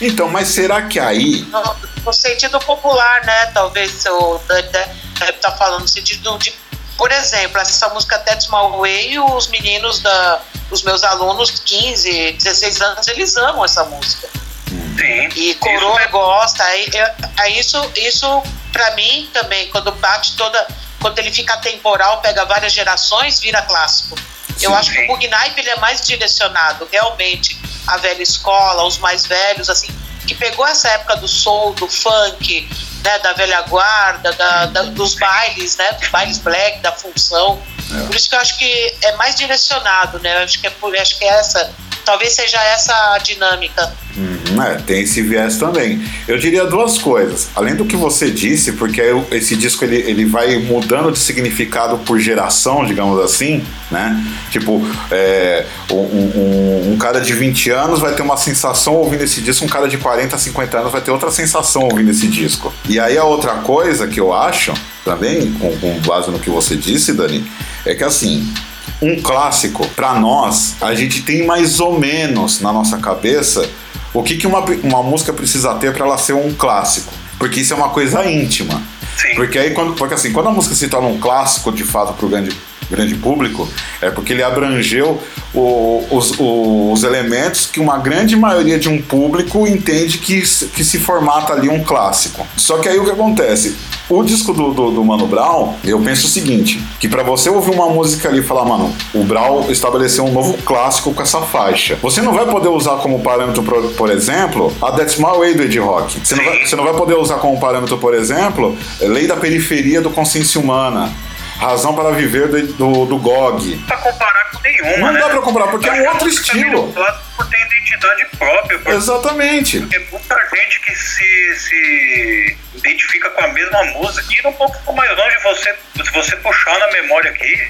Então, mas será que aí. No, no sentido popular, né? Talvez o Dani deve estar falando no sentido de. Por exemplo, essa música That's My Way, os meninos da. Os meus alunos, 15, 16 anos, eles amam essa música. Sim. E isso coroa é- gosta. Aí, eu- aí isso, isso pra mim também, quando bate toda. Quando ele fica temporal, pega várias gerações, vira clássico. Eu Sim. acho que o Bug Night ele é mais direcionado realmente à velha escola, os mais velhos, assim, que pegou essa época do soul, do funk, né, da velha guarda, da- da- dos bailes, né, dos bailes black, da função. É. Por isso que eu acho que é mais direcionado, né? Eu acho que é por, acho que é essa, talvez seja essa a dinâmica. Hum, é, tem esse viés também. Eu diria duas coisas. Além do que você disse, porque esse disco ele, ele vai mudando de significado por geração, digamos assim, né? Tipo, é, um, um- um cara de 20 anos vai ter uma sensação ouvindo esse disco, um cara de 40, 50 anos vai ter outra sensação ouvindo esse disco. E aí a outra coisa que eu acho, também, com, com base no que você disse, Dani, é que assim, um clássico, pra nós, a gente tem mais ou menos na nossa cabeça o que, que uma, uma música precisa ter pra ela ser um clássico. Porque isso é uma coisa íntima. Sim. Porque aí, quando, porque assim, quando a música se torna um clássico de fato pro grande, grande público, é porque ele abrangeu o- os, os elementos que uma grande maioria de um público entende que, se- que se formata ali um clássico. Só que aí o que acontece? O disco do, do, do Mano Brown, eu penso o seguinte: que pra você ouvir uma música ali e falar, mano, o Brown estabeleceu um novo clássico com essa faixa. Você não vai poder usar como parâmetro, por, por exemplo, a That's My Way do Ed Rock. Você não, vai, você não vai poder usar como parâmetro, por exemplo, Lei da Periferia do Consciência Humana. Razão para Viver do, do, do GOG. Não dá pra comparar com nenhuma, Não né? dá pra comparar, porque é um outro estilo. por ter identidade própria, por Exatamente. Tem muita gente que se, se identifica com a mesma música. E um pouco mais longe, você, se você puxar na memória aqui,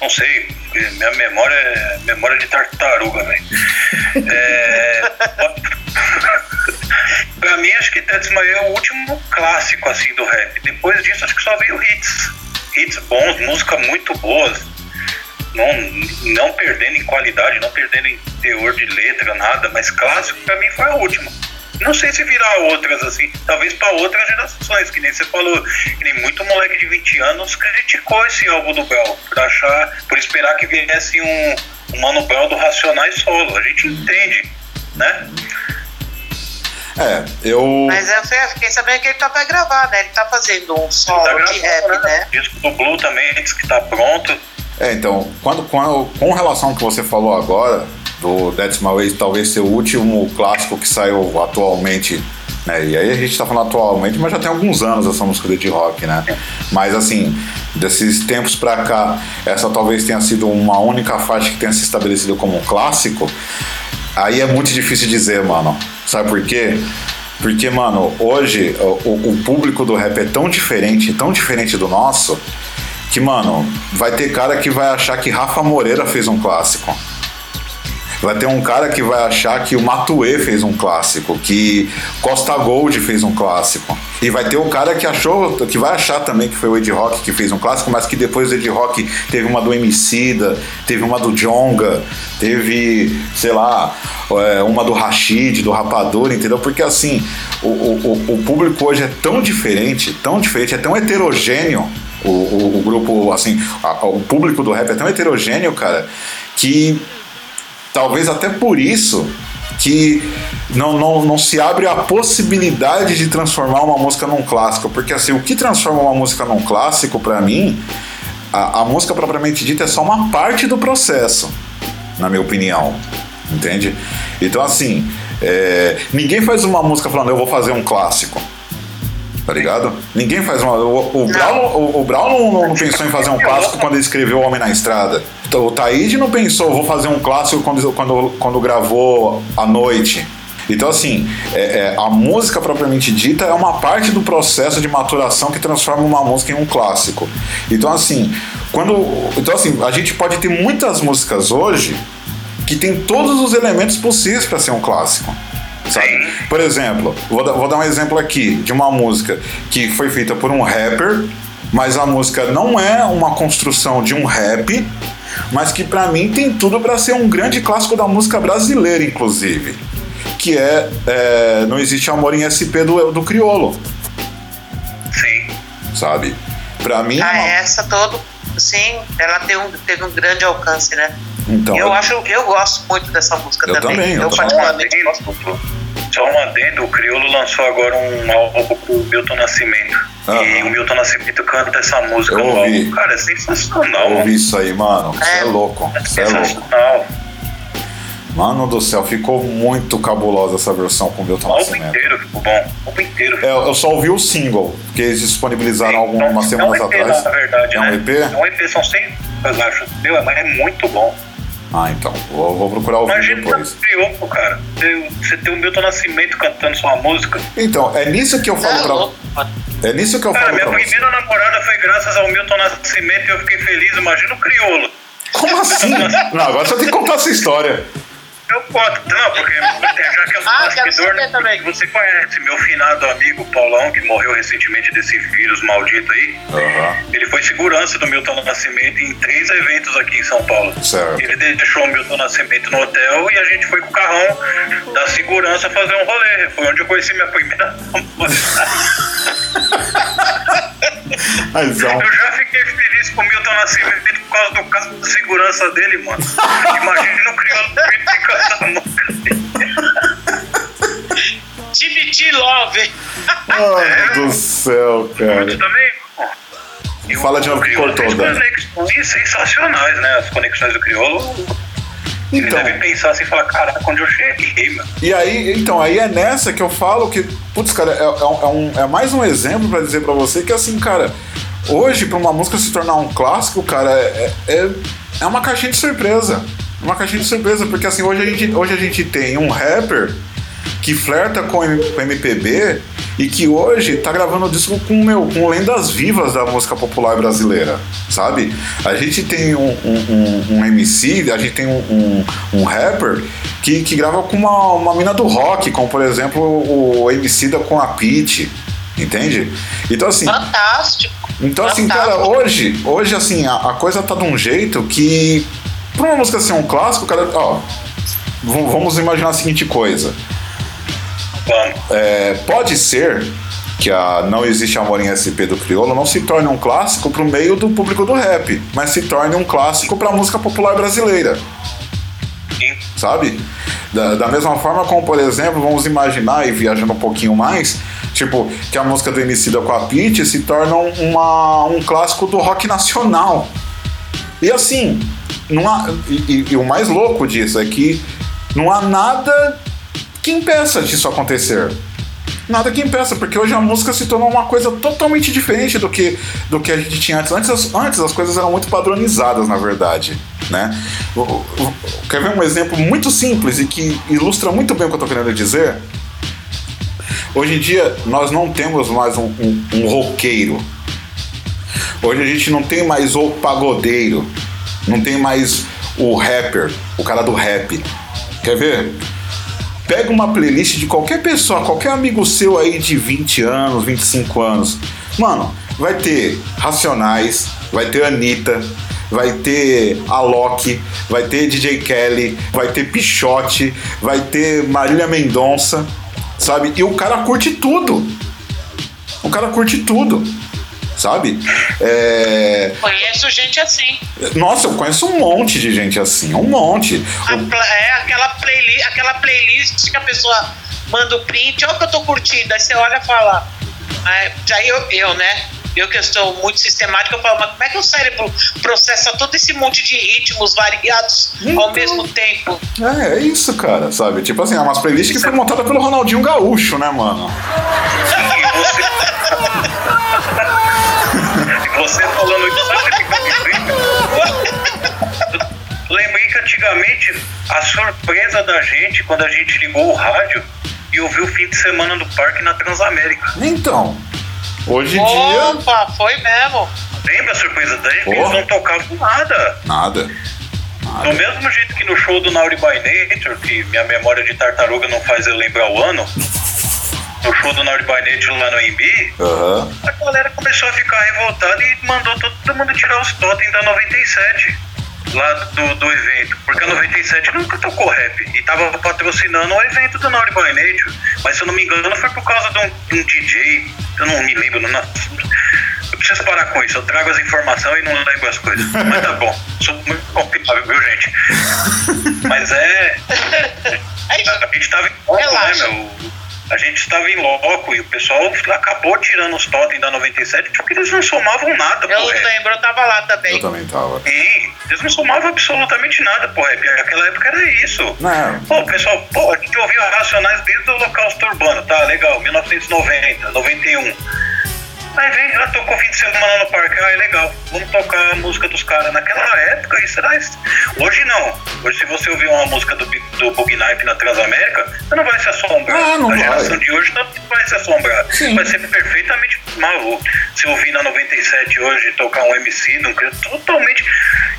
não sei, porque minha memória é memória de tartaruga, velho. É, pra mim, acho que That's My é o último clássico assim do rap. Depois disso, acho que só veio hits. Hits bons, músicas muito boas. Não, não perdendo em qualidade, não perdendo em teor de letra, nada, mas clássico pra mim foi a última. Não sei se virar outras assim, talvez pra outras gerações, que nem você falou, que nem muito moleque de 20 anos criticou esse álbum do Bel, por achar, por esperar que viesse um, um Mano Brown do Racionais solo. A gente entende, né? É, eu. Mas eu fe- fiquei sabendo que ele tá pra gravar, né? Ele tá fazendo um Tá solo de rap, né? O disco do Blue também diz que tá pronto. É, então, quando, quando, com relação ao que você falou agora, do That's My Way talvez ser o último clássico que saiu atualmente, né? E aí a gente tá falando atualmente, mas já tem alguns anos essa música do Ed Rock, né? Mas assim, desses tempos pra cá, essa talvez tenha sido uma única faixa que tenha se estabelecido como um clássico. Aí é muito difícil dizer, mano. Sabe por quê? Porque, mano, hoje o, o público do rap é tão diferente, tão diferente do nosso, que, mano, vai ter cara que vai achar que Rafa Moreira fez um clássico. Vai ter um cara que vai achar que o Matue fez um clássico, que Costa Gold fez um clássico. E vai ter o cara que achou, que vai achar também que foi o Ed Rock que fez um clássico, mas que depois do Ed Rock teve uma do Emicida, teve uma do Jonga, teve, sei lá, é, uma do Rashid, do Rapadura, entendeu? Porque assim, o, o, o público hoje é tão diferente, tão diferente, é tão heterogêneo o, o, o grupo, assim, a- o público do rap é tão heterogêneo, cara, que talvez até por isso que não, não, não se abre a possibilidade de transformar uma música num clássico. Porque assim, o que transforma uma música num clássico, pra mim, a, a música propriamente dita é só uma parte do processo, na minha opinião. Entende? Então, assim, É, ninguém faz uma música falando, eu vou fazer um clássico. Tá ligado? Ninguém faz uma. O, o Brown, o, o Brown não, não pensou em fazer um clássico quando ele escreveu O Homem na Estrada. Então, O Taíde não pensou, vou fazer um clássico quando, quando, quando gravou A Noite. Então, assim, é- é, a música propriamente dita é uma parte do processo de maturação que transforma uma música em um clássico. Então, assim, quando. Então, assim, a gente pode ter muitas músicas hoje que tem todos os elementos possíveis para ser um clássico. Sabe? Por exemplo, vou dar, vou dar um exemplo aqui de uma música que foi feita por um rapper, mas a música não é uma construção de um rap, mas que pra mim tem tudo pra ser um grande clássico da música brasileira, inclusive. Que é, é Não Existe Amor em SP do, do Criolo, Sim. sabe? Pra mim. é Ah, uma- essa todo. Sim, ela teve um, teve um grande alcance, né? Então, eu acho, eu gosto muito dessa música Eu também. também, eu eu particularmente gosto muito. Só um adendo, o Criolo lançou agora um álbum pro Milton Nascimento. E o Milton Nascimento canta essa música Eu no ouvi. álbum. Cara, é sensacional, eu mano. ouvi isso aí, mano. Você é É. louco. Você é louco. Mano do céu, ficou muito cabulosa essa versão com o Milton O álbum Nascimento. inteiro ficou bom. O álbum inteiro É, ficou eu só ouvi o single, que eles disponibilizaram Não, algumas é um semanas EP, atrás. na verdade, é um né? EP? É um EP, são 100 eu acho. Meu, mas é muito bom. Ah, então. Vou, vou procurar ouvir Imagina depois. o Criolo, cara. Você você ter o Milton Nascimento cantando sua música. Então, é nisso que eu É falo louco, pra. mano. É nisso que eu Cara, falo minha pra você. primeira namorada foi graças ao Milton Nascimento e eu fiquei feliz. Imagina o Criolo. Como assim? Não, agora você tem que contar essa história. Eu conto, não, porque já que eu sou Ah, quero bastidor, saber também. você conhece meu finado amigo Paulão, que morreu recentemente desse vírus maldito aí. Aham, Ele foi segurança do Milton Nascimento em três eventos aqui em São Paulo. certo. Ele deixou o Milton Nascimento no hotel e a gente foi com o carrão da segurança fazer um rolê. Foi onde eu conheci minha primeira namorada. É Eu já fiquei o Milton Nascimento por causa do carro de segurança dele, mano. Imagina o crioulo ficando essa música dele. TBT Love. Ai, do céu, cara. também. E Fala de novo que cortou, Dani. conexões sensacionais, né? As conexões do Criolo. Ele Então, deve pensar assim e falar, caraca, onde eu cheguei, mano. e aí, então, aí é nessa que eu falo que, putz, cara, é, é um- é um- é mais um exemplo pra dizer pra você que, assim, cara, hoje, pra uma música se tornar um clássico, cara, é, é, é uma caixinha de surpresa. É Uma caixinha de surpresa, porque, assim, hoje a gente, hoje a gente tem um rapper que flerta com, com MPB e que hoje tá gravando disco com, meu, com lendas vivas da música popular brasileira, sabe? A gente tem um, um, um- MC, a gente tem um, um, rapper que, que grava com uma, uma mina do rock, como por exemplo o MC da com a Pitty, entende? Então assim, Fantástico. Então, assim, cara, hoje, hoje assim, a, a coisa tá de um jeito que, pra uma música ser um clássico, cara, ó, vamos imaginar a seguinte coisa. Vamos. É, pode ser que a Não Existe Amor em SP do Criolo não se torne um clássico pro meio do público do rap, mas se torne um clássico pra música popular brasileira, Sim. sabe? Da, da mesma forma como, por exemplo, vamos imaginar, e viajando um pouquinho mais, tipo, que a música do MC da com a Pitty se torna uma, um clássico do rock nacional. E assim, não há, e, e- o mais louco disso é que não há nada que impeça disso acontecer. Nada que impeça, porque hoje a música se tornou uma coisa totalmente diferente do que, do que a gente tinha antes. Antes antes as coisas eram muito padronizadas, na verdade. Né? Quer ver um exemplo muito simples e que ilustra muito bem o que eu estou querendo dizer? Hoje em dia nós não temos mais um, um, um roqueiro. Hoje a gente não tem mais o pagodeiro. Não tem mais o rapper, o cara do rap. Quer ver? Pega uma playlist de qualquer pessoa, qualquer amigo seu aí de 20 anos, 25 anos. Mano, vai ter Racionais, vai ter Anitta, vai ter Alok, vai ter DJ Kelly, vai ter Pichote, vai ter Marília Mendonça, sabe? E o cara curte tudo. O cara curte tudo, sabe? É... Conheço gente assim. Nossa, eu conheço um monte de gente assim, um monte. Pla- é aquela, playli aquela playlist que a pessoa manda o print, olha o que eu tô curtindo. Aí você olha e fala. É, já eu, eu, né? Eu que sou muito sistemática, eu falo, mas como é que o cérebro processa todo esse monte de ritmos variados Então. ao mesmo tempo? É, é isso, cara, sabe? Tipo assim, é umas playlists que foi montada pelo Ronaldinho Gaúcho, né, mano? Você. Você falando isso, sabe que? Lembrei que antigamente a surpresa da gente quando a gente ligou o rádio e ouviu o fim de semana do parque na Transamérica. Então, hoje em dia, Opa, foi mesmo. Lembra a surpresa da gente? Eles não tocavam nada. nada. Do mesmo jeito que no show do Naughty by Nature, que minha memória de tartaruga não faz eu lembrar o ano, no show do Naughty by Nature lá no AMB, Aham. a galera começou a ficar revoltada e mandou todo mundo tirar os totens da 97 lá do, do evento. Porque a 97 nunca tocou rap e tava patrocinando o evento do Naughty by Nature. Mas se eu não me engano foi por causa de um, de um DJ, eu não me lembro, não, eu preciso parar com isso, eu trago as informações e não lembro as coisas. Mas tá bom, sou muito confiável, viu gente? Mas é. Aí, A gente tava em né, meu? A gente estava em loco e o pessoal acabou tirando os totens da 97 porque eles não somavam nada eu pro rap. lembro, eu tava lá também. Eu também tava. Sim, eles não somavam absolutamente nada pro rap. Naquela época era isso. Não. Pô, pessoal, pô, a gente ouvia Racionais desde o Holocausto Urbano, tá? Legal, 1990, 91. Aí vem, ela tocou fim de semana no parque, ah, é legal, vamos tocar a música dos caras. Naquela época, isso era. Hoje não. Hoje, se você ouvir uma música do, do Bug Night na Transamérica, você não vai se assombrar. Ah, não a vai. geração de hoje não vai se assombrar. Sim. Vai ser perfeitamente maluco. Se ouvir na 97 hoje tocar um MC, não, totalmente.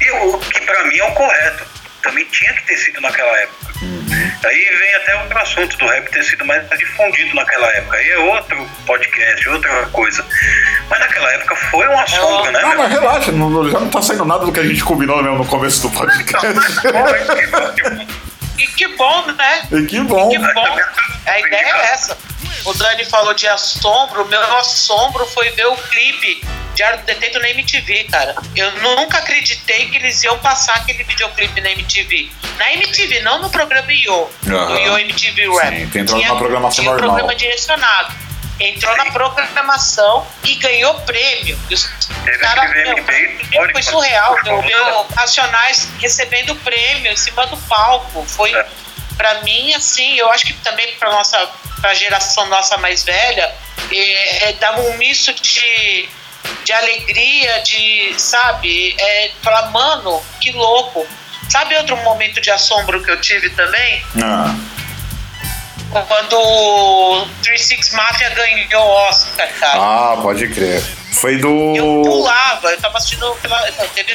E o que pra mim é o correto. Também tinha que ter sido naquela época. Aí vem até outro assunto do rap ter sido mais difundido naquela época. Aí é outro podcast, outra coisa. Mas naquela época foi um assunto, né? Não, mas relaxa, não- já não tá saindo nada do que a gente combinou mesmo no começo do podcast. E que bom, né? E que bom. Que bom. A ideia é essa. O Dani falou de assombro. O meu assombro foi ver o clipe Diário do Detento na MTV, cara. Eu nunca acreditei que eles iam passar aquele videoclipe na MTV. Na MTV, não no programa Yo. No Aham. Yo MTV Rap. Sim, que entrou na programação tinha um normal. programa direcionado. Entrou na programação e ganhou prêmio. E os Teve cara, meu, VMB foi surreal. né? Eu vi o Racionais recebendo prêmio em cima do palco. Foi, É. pra mim, assim, eu acho que também pra nossa pra geração nossa mais velha, é, é, dava um misto de, de alegria, de, sabe, é, falar, mano, que louco. Sabe outro momento de assombro que eu tive também? Ah, Quando o 36 Mafia ganhou o Oscar, cara. ah, pode crer. Foi do. Eu pulava, eu tava assistindo pela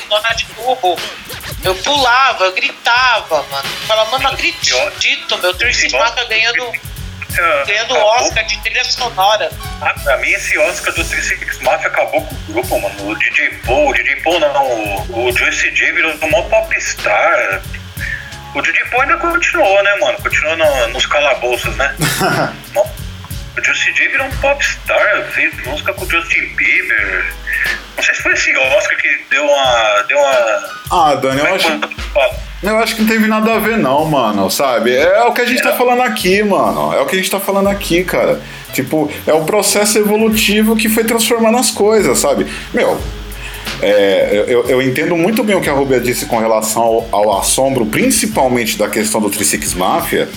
Dona de Google. Eu pulava, eu gritava, mano. Eu falava, mano, não acredito, meu. Tracy Mafia ganhando, ganhando Oscar de trilha sonora. Ah, pra mim, esse Oscar do 36 Mafia acabou com o grupo, mano. O DJ Paul, o DJ Paul não, o, o Juicy J virou um maior popstar. O Paul ainda continuou, né, mano? Continuou no- nos calabouços, né? o Juicy J virou um popstar, fez música com o Justin Bieber. Não sei se foi esse Oscar que deu uma. Deu uma. Ah, Dani, eu acho. Eu acho que não teve nada a ver, não, mano, sabe? É o que a gente tá falando aqui, mano. É o que a gente tá falando aqui, cara. Tipo, é o processo evolutivo que foi transformando as coisas, sabe? Meu, é, eu, eu entendo muito bem o que a Rubia disse com relação ao, ao assombro, principalmente da questão do Trisix Mafia.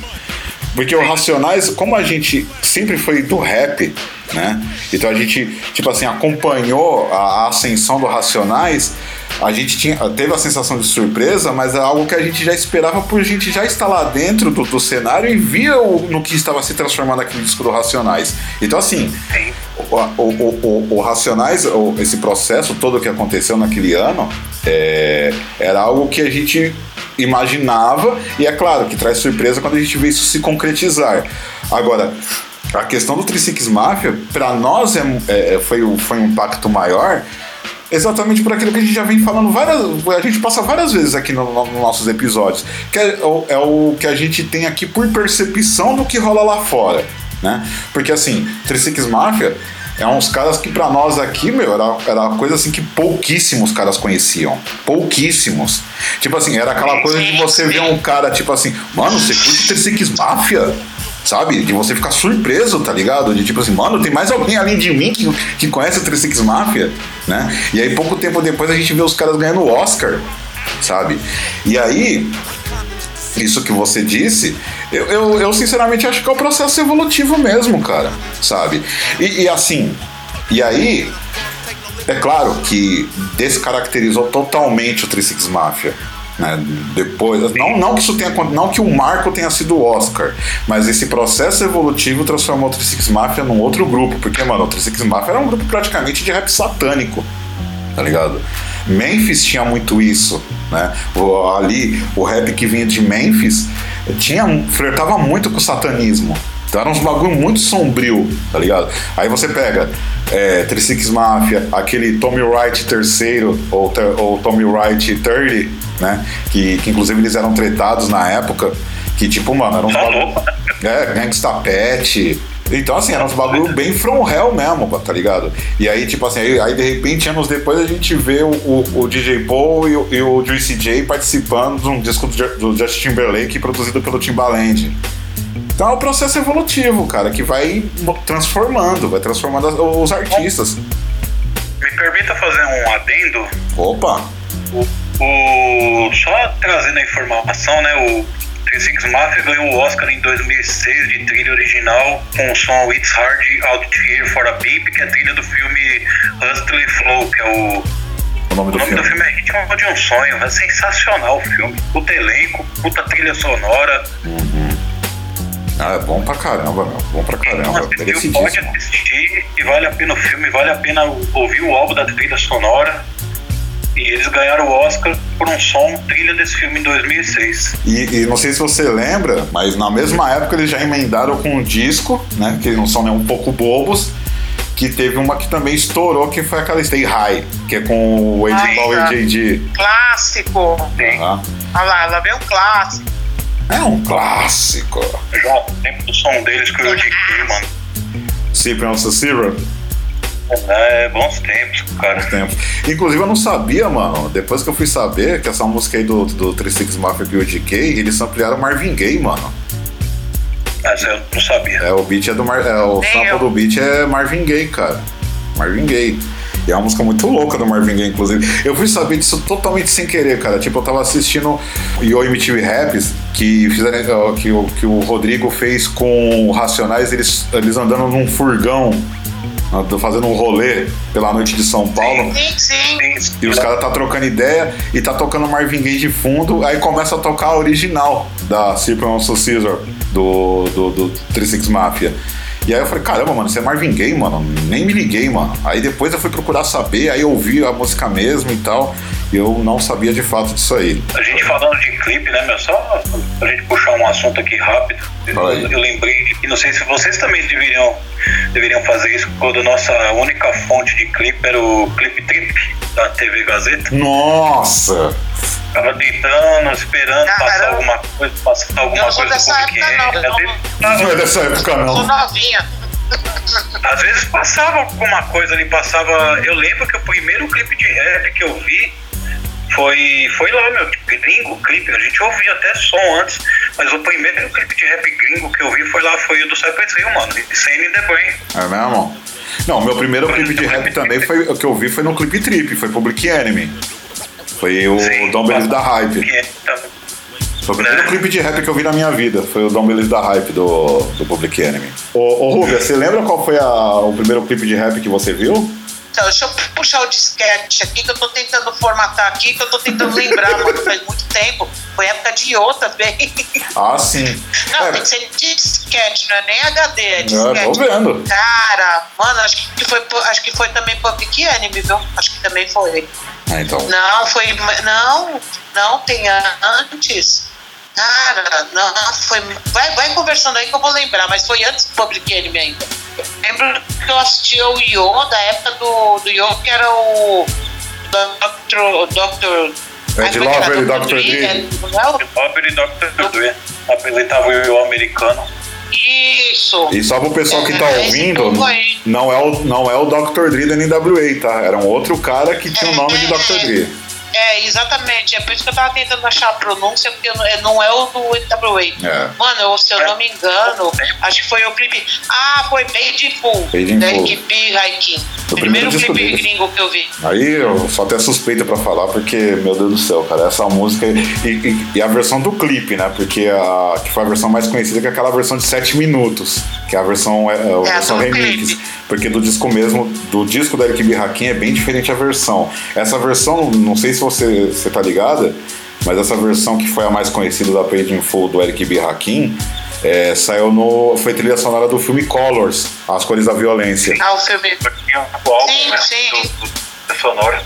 Porque o Racionais, como a gente sempre foi do rap, né? Então a gente, tipo assim, acompanhou a, ascensão do Racionais, a gente tinha, teve a sensação de surpresa, mas é algo que a gente já esperava por a gente já estar lá dentro do, do cenário e via o, no que estava se transformando aquele disco do Racionais. Então assim, o, o, o, o- Racionais, esse processo todo que aconteceu naquele ano, é, era algo que a gente imaginava, e é claro que traz surpresa quando a gente vê isso se concretizar. Agora, a questão do Trisix Mafia, para nós é, é- foi, foi um impacto maior, exatamente por aquilo que a gente já vem falando várias a gente passa várias vezes aqui no- no- nos nossos episódios que é, o- é o que a gente tem aqui por percepção do que rola lá fora né porque assim Trisix Mafia é uns caras que pra nós aqui, meu, era, era uma coisa assim que pouquíssimos caras conheciam. Pouquíssimos. Tipo assim, era aquela coisa de você ver um cara, tipo assim, mano, você curte Trisix Mafia? Sabe? De você ficar surpreso, tá ligado? De tipo assim, mano, tem mais alguém além de mim que, que conhece o 36 Mafia, né? E aí, pouco tempo depois, a gente vê os caras ganhando o Oscar, sabe? E aí, isso que você disse, eu, eu, eu, sinceramente acho que é o processo evolutivo mesmo, cara, sabe? E, e, assim, e aí, é claro que descaracterizou totalmente o 36 Mafia. Né? Depois, não, não que isso tenha não que o marco tenha sido o Oscar, mas esse processo evolutivo transformou o Trisix Mafia num outro grupo, porque mano, o Trisix Mafia era um grupo praticamente de rap satânico, tá ligado? Memphis tinha muito isso, né? O, ali o rap que vinha de Memphis tinha flertava muito com o satanismo. Então era uns bagulho muito sombrio, tá ligado? Aí você pega é, Trisix Mafia, aquele Tommy Wright terceiro, ou, ou Tommy Wright 30, né? Que, que inclusive eles eram tretados na época. Que tipo, mano, era um bagulho. É, Gangsta Pet. Então, assim, era uns bagulho bem from hell mesmo, tá ligado? E aí, tipo assim, aí, aí de repente, anos depois, a gente vê o, o, o DJ Paul e o, e o Juicy J participando de um disco do, do Justin Timberlake produzido pelo Timbaland. Então é um processo evolutivo, cara, que vai transformando, vai transformando os artistas. Me permita fazer um adendo? Opa! O, o, só trazendo a informação, né? O 36 Mafia ganhou o Oscar em 2006 de trilha original com o som It's Hard Out Here for a Beep, que é a trilha do filme Hustle Flow, que é o. O nome do o nome filme, do filme é Ritmo de um Sonho. É sensacional o filme. Puta elenco, puta trilha sonora. Uhum. Ah, é bom pra caramba, meu. Bom pra caramba. Assistiu, pode assistir e vale a pena o filme, vale a pena ouvir o álbum da trilha sonora. E eles ganharam o Oscar por um som trilha desse filme em 2006. E, e, não sei se você lembra, mas na mesma época eles já emendaram com um disco, né? Que não são nem um pouco bobos. Que teve uma que também estourou, que foi aquela Stay High, que é com o Ed Bauer JD. Clássico! Sim. Ah, Olha lá, ela veio um clássico. é um clássico. Já o tempo do som deles que eu digo, mano. Cyprian Cicero. É, bons tempos, cara. tempos. Inclusive, eu não sabia, mano. Depois que eu fui saber que essa música aí do, do 36 Mafia o GK, eles ampliaram Marvin Gaye, mano. Mas eu não sabia. É, o beat é do Mar é, O Nem sample eu. do beat é Marvin Gaye, cara. Marvin Gaye. E é uma música muito louca do Marvin Gaye, inclusive. Eu fui saber disso totalmente sem querer, cara. Tipo, eu tava assistindo Yo MTV Raps, que, fizeram, que, o, que o Rodrigo fez com o Racionais, eles, eles andando num furgão, ah, fazendo um rolê pela noite de São Paulo. Sim, sim. E os caras tá trocando ideia e tá tocando Marvin Gaye de fundo, aí começa a tocar a original da Cyprian Caesar do, do, do 36 Mafia. E aí eu falei, caramba, mano, você é Marvin Gaye, mano? Nem me liguei, mano. Aí depois eu fui procurar saber, aí eu ouvi a música mesmo e tal. Eu não sabia de fato disso aí. A gente falando de clipe, né, meu? Só pra gente puxar um assunto aqui rápido. Eu, eu lembrei, e não sei se vocês também deveriam, deveriam fazer isso, quando a nossa única fonte de clipe era o Clip Trip da TV Gazeta. Nossa! Tava tentando, esperando Ah, passar era- alguma coisa, passar Eu alguma não sou coisa dessa época, não. Vezes, Não é dessa época, Sou não. novinha. às vezes passava alguma coisa ali, passava. Eu lembro que o primeiro clipe de rap que eu vi foi, foi lá, meu, gringo clipe. A gente ouvia até som antes, mas o primeiro clipe de rap gringo que eu vi foi lá, foi o do Cypress Hill, mano. Insane in the Brain. É mesmo? Não, meu primeiro clipe de rap também foi o que eu vi foi no Clip Trip, foi Public Enemy. Foi o Sim. Don't Believe da Hype. É, tá- Foi o primeiro Né? clipe de rap que eu vi na minha vida. Foi o Don't Believe da Hype do, do Public Enemy. Ô, ô Rubia, você lembra qual foi a- o primeiro clipe de rap que você viu? Então, deixa eu puxar o disquete aqui, que eu tô tentando formatar aqui, que eu tô tentando lembrar, mano, faz muito tempo. Foi época de Iô também. Ah, sim. Não, É, tem que ser disquete, não é nem HD, é eu tô disquete. vendo. Cara, mano, acho que foi, acho que foi também Public Enemy, viu? Acho que também foi. Ah, então. Não, foi. Não, não, tem antes. Cara, não, foi. Vai, vai conversando aí que eu vou lembrar, mas foi antes do Public Enemy ainda. Lembro que eu assisti o Yo, da época do, do Yo, que era o. Dr. o Dr. Ed é? Lover e Dr. Dre, Dre. é, não é o- Robert e Dr. Dre apresentava o eu americano. Isso. E só pro pessoal que tá É, ouvindo, não é, o, não é o Dr. Dre da NWA, tá? Era um outro cara que tinha o nome de É. Dr. Dre. É, exatamente. É por isso que eu tava tentando achar a pronúncia, porque não é o do NWA. É. Mano, se eu não me engano, acho que foi o clipe. Ah, foi Paid in Full. Da Full. equipe Haikin. O primeiro Primeiro clipe gringo que eu vi. Aí eu só tenho suspeita pra falar, porque, meu Deus do céu, cara, essa música. E, e- e a versão do clipe, né? Porque a, que foi a versão mais conhecida, que é aquela versão de 7 minutos, que é a versão, é, a É, versão remix. clipe. Porque do disco mesmo, do disco da Eric B. Rakim é bem diferente a versão. Essa versão, não sei se você, você tá ligada, mas essa versão que foi a mais conhecida da Page in Full do Eric B. Rakim. é, saiu no. Foi trilha sonora do filme Colors, As Cores da Violência. Ah, o filme. Álbum, Sim, né, sim. sonora.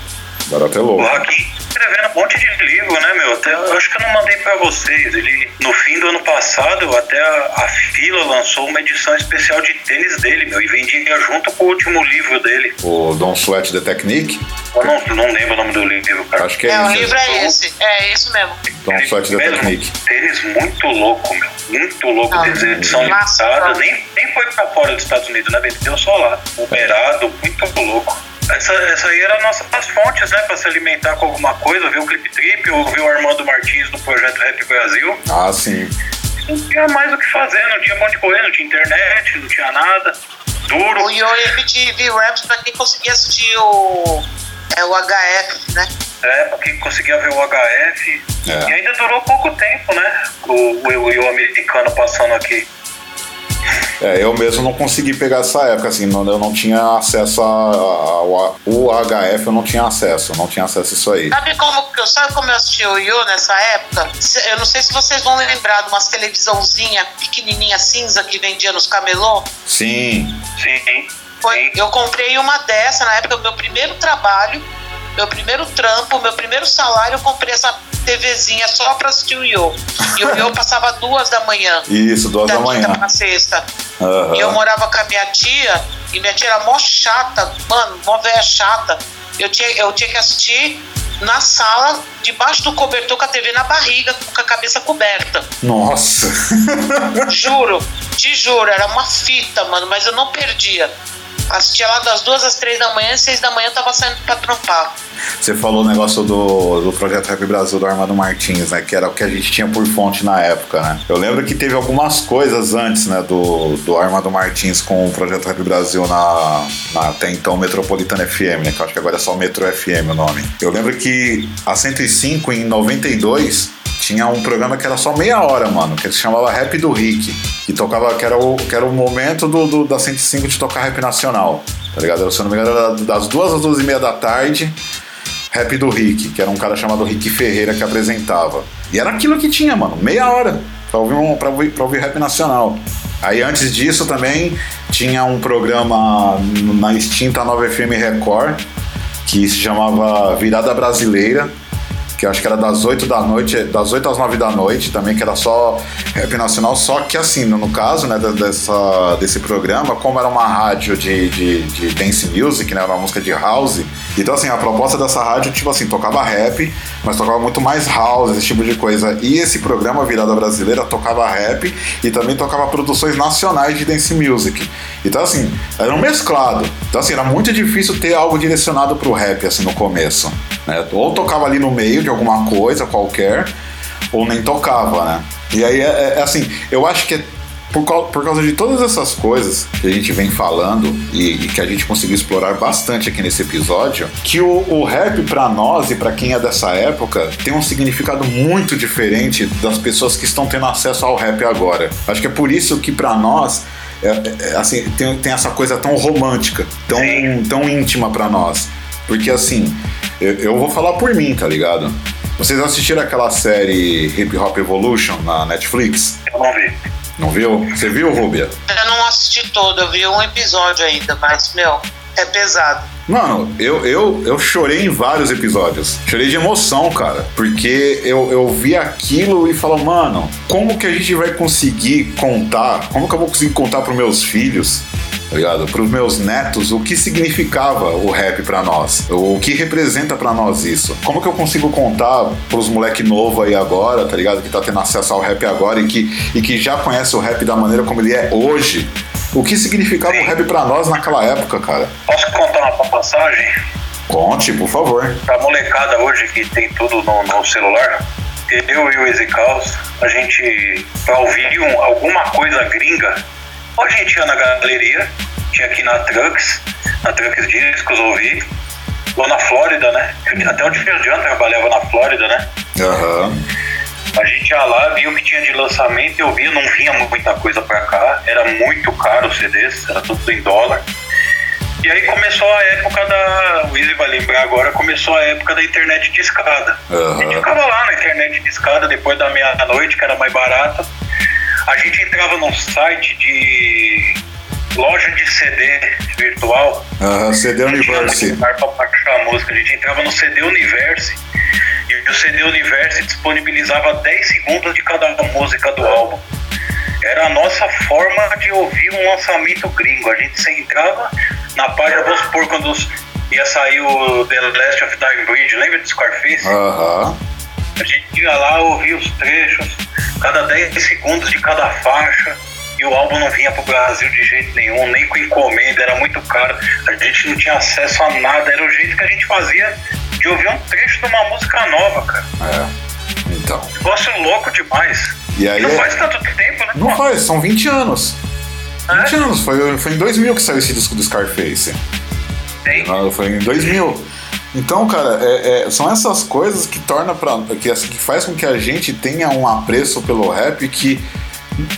Barato é louco. Hakim escrevendo um monte de livro, né, meu? Até, eu acho que eu não mandei pra vocês. Ele, no fim do ano passado, até a, a Fila lançou uma edição especial de tênis dele, meu, e vendia junto com o último livro dele. O Don't Sweat the Technique. Eu não, não lembro o nome do livro, cara. Acho que é, É, o isso. livro é esse. É isso mesmo. Don't Sweat the Mesmo, Technique. Tênis muito louco, meu. Muito louco. Ah, Tênis edição massa, limitada. Nem, nem foi pra fora dos Estados Unidos, né? Vendeu só lá. Operado, muito louco. Essa, essa aí era a nossa as fontes, né? Pra se alimentar com alguma coisa, ver o Clip Trip, ouvir o Armando Martins no projeto Rap Brasil. Ah, sim. Não tinha mais o que fazer, não tinha onde correr, não tinha internet, não tinha nada. Duro. O Yo MTV Raps pra quem conseguia assistir o. É o HF, né? É, pra quem conseguia ver o HF. É. E ainda durou pouco tempo, né? O, o, o americano passando aqui. É, eu mesmo não consegui pegar essa época, assim, não- eu não tinha acesso a- a- ao o HF, eu não tinha acesso, eu não tinha acesso a isso aí. Sabe como, sabe como eu assisti o Yo nessa época? Eu não sei se vocês vão lembrar de umas televisãozinha pequenininha cinza que vendia nos camelô. Sim, Sim. Foi, sim. eu comprei uma dessa na época do meu primeiro trabalho, meu primeiro trampo, meu primeiro salário, eu comprei essa TVzinha só pra assistir o Yo. E o Yo passava duas da manhã. isso, duas da da manhã. pra sexta. Aham. E eu morava com a minha tia, e minha tia era mó chata, mano, mó velha chata. Eu tinha, eu tinha que assistir na sala, debaixo do cobertor, com a TV na barriga, com a cabeça coberta. Nossa! Juro, te juro, era uma fita, mano, mas eu não perdia. Assistia lá das duas às três da manhã e seis da manhã eu tava saindo pra trampar. Você falou o negócio do, do Projeto Rap Brasil do Armando Martins, né? Que era o que a gente tinha por fonte na época, né? Eu lembro que teve algumas coisas antes, né? Do, do Armando Martins com o Projeto Rap Brasil na, na até então Metropolitana FM, né? Que eu acho que agora é só Metro FM o nome. Eu lembro que a 105 em 92 tinha um programa que era só meia hora, mano, que se chamava Rap do Rick, que tocava, que era o, que era o momento do, do- da 105 de tocar rap nacional, tá ligado? Se eu não me engano, era das duas às duas e meia da tarde, Rap do Rick, que era um cara chamado Rick Ferreira que apresentava. E era aquilo que tinha, mano, meia hora pra ouvir, um, pra ouvir, pra ouvir rap nacional. Aí antes disso também tinha um programa na extinta 9 FM Record, que se chamava Virada Brasileira, que eu acho que era das 8 da noite, das 8 às 9 da noite também, que era só rap nacional, só que assim, no, caso, né, dessa, desse programa, como era uma rádio de, de, de dance music, né, era uma música de house, então assim, a proposta dessa rádio, tipo assim, tocava rap, mas tocava muito mais house, esse tipo de coisa, e esse programa Virada Brasileira tocava rap e também tocava produções nacionais de dance music, então assim, era um mesclado, então assim, era muito difícil ter algo direcionado pro rap, assim, no começo, né, ou tocava ali no meio de alguma coisa qualquer, ou nem tocava, né? E aí, é, é assim, eu acho que é por, por causa de todas essas coisas que a gente vem falando e, e que a gente conseguiu explorar bastante aqui nesse episódio, que o, o rap pra nós e pra quem é dessa época tem um significado muito diferente das pessoas que estão tendo acesso ao rap agora. Acho que é por isso que pra nós é, é, assim, tem, tem essa coisa tão romântica, tão, Sim. tão íntima pra nós. Porque assim, eu, eu vou falar por mim, tá ligado? Vocês assistiram aquela série Hip Hop Evolution na Netflix? Eu não vi. Não viu? Você viu, Rubia? Eu não assisti todo, eu vi um episódio ainda, mas, meu, é pesado. Mano, eu, eu, eu chorei em vários episódios. Chorei de emoção, cara. Porque eu, eu vi aquilo e falo, mano, como que a gente vai conseguir contar? Como que eu vou conseguir contar pros meus filhos? Tá ligado? Pros meus netos, o que significava o rap pra nós? O que representa pra nós isso? Como que eu consigo contar pros moleque novo aí agora, tá ligado? Que tá tendo acesso ao rap agora e que, e que já conhece o rap da maneira como ele é hoje? O que significava o rap pra nós naquela época, cara? Posso contar uma passagem? Conte, por favor. Pra molecada hoje que tem tudo no, no celular, eu e o Ezecaus, a gente, pra ouvir um, alguma coisa gringa, ou a gente ia na galeria, tinha aqui na Trucks, na Trucks Discos ouvir, ou na Flórida, né? Até o Phil John trabalhava na Flórida, né? Aham. A gente ia lá, via o que tinha de lançamento, eu via, não vinha muita coisa pra cá, era muito caro os CDs, era tudo em dólar. E aí começou a época da. O Easy vai lembrar agora, começou a época da internet de escada. Aham. A gente ficava lá na internet de escada depois da meia-noite, que era mais barata. A gente entrava num site de loja de CD virtual. Aham, CD Universe. baixar a música. A gente entrava no CD Universe e o CD Universe disponibilizava 10 segundos de cada música do álbum. Era a nossa forma de ouvir um lançamento gringo. A gente se entrava na página, vamos supor, quando ia sair o The Last of Dying Breed, lembra de Scarface? Aham. A gente ia lá ouvir os trechos, cada 10 segundos de cada faixa, e o álbum não vinha pro Brasil de jeito nenhum, nem com encomenda, era muito caro. A gente não tinha acesso a nada, era o jeito que a gente fazia de ouvir um trecho de uma música nova, cara. É. Então. Negócio louco demais. E aí não é- faz tanto tempo, né? Não faz, são 20 anos. 20 É? anos, foi, foi em 2000 que saiu esse disco do Scarface. Tem. Ah, Foi em 2000. Então, cara, é- é- são essas coisas que torna pra, que, que faz com que a gente tenha um apreço pelo rap que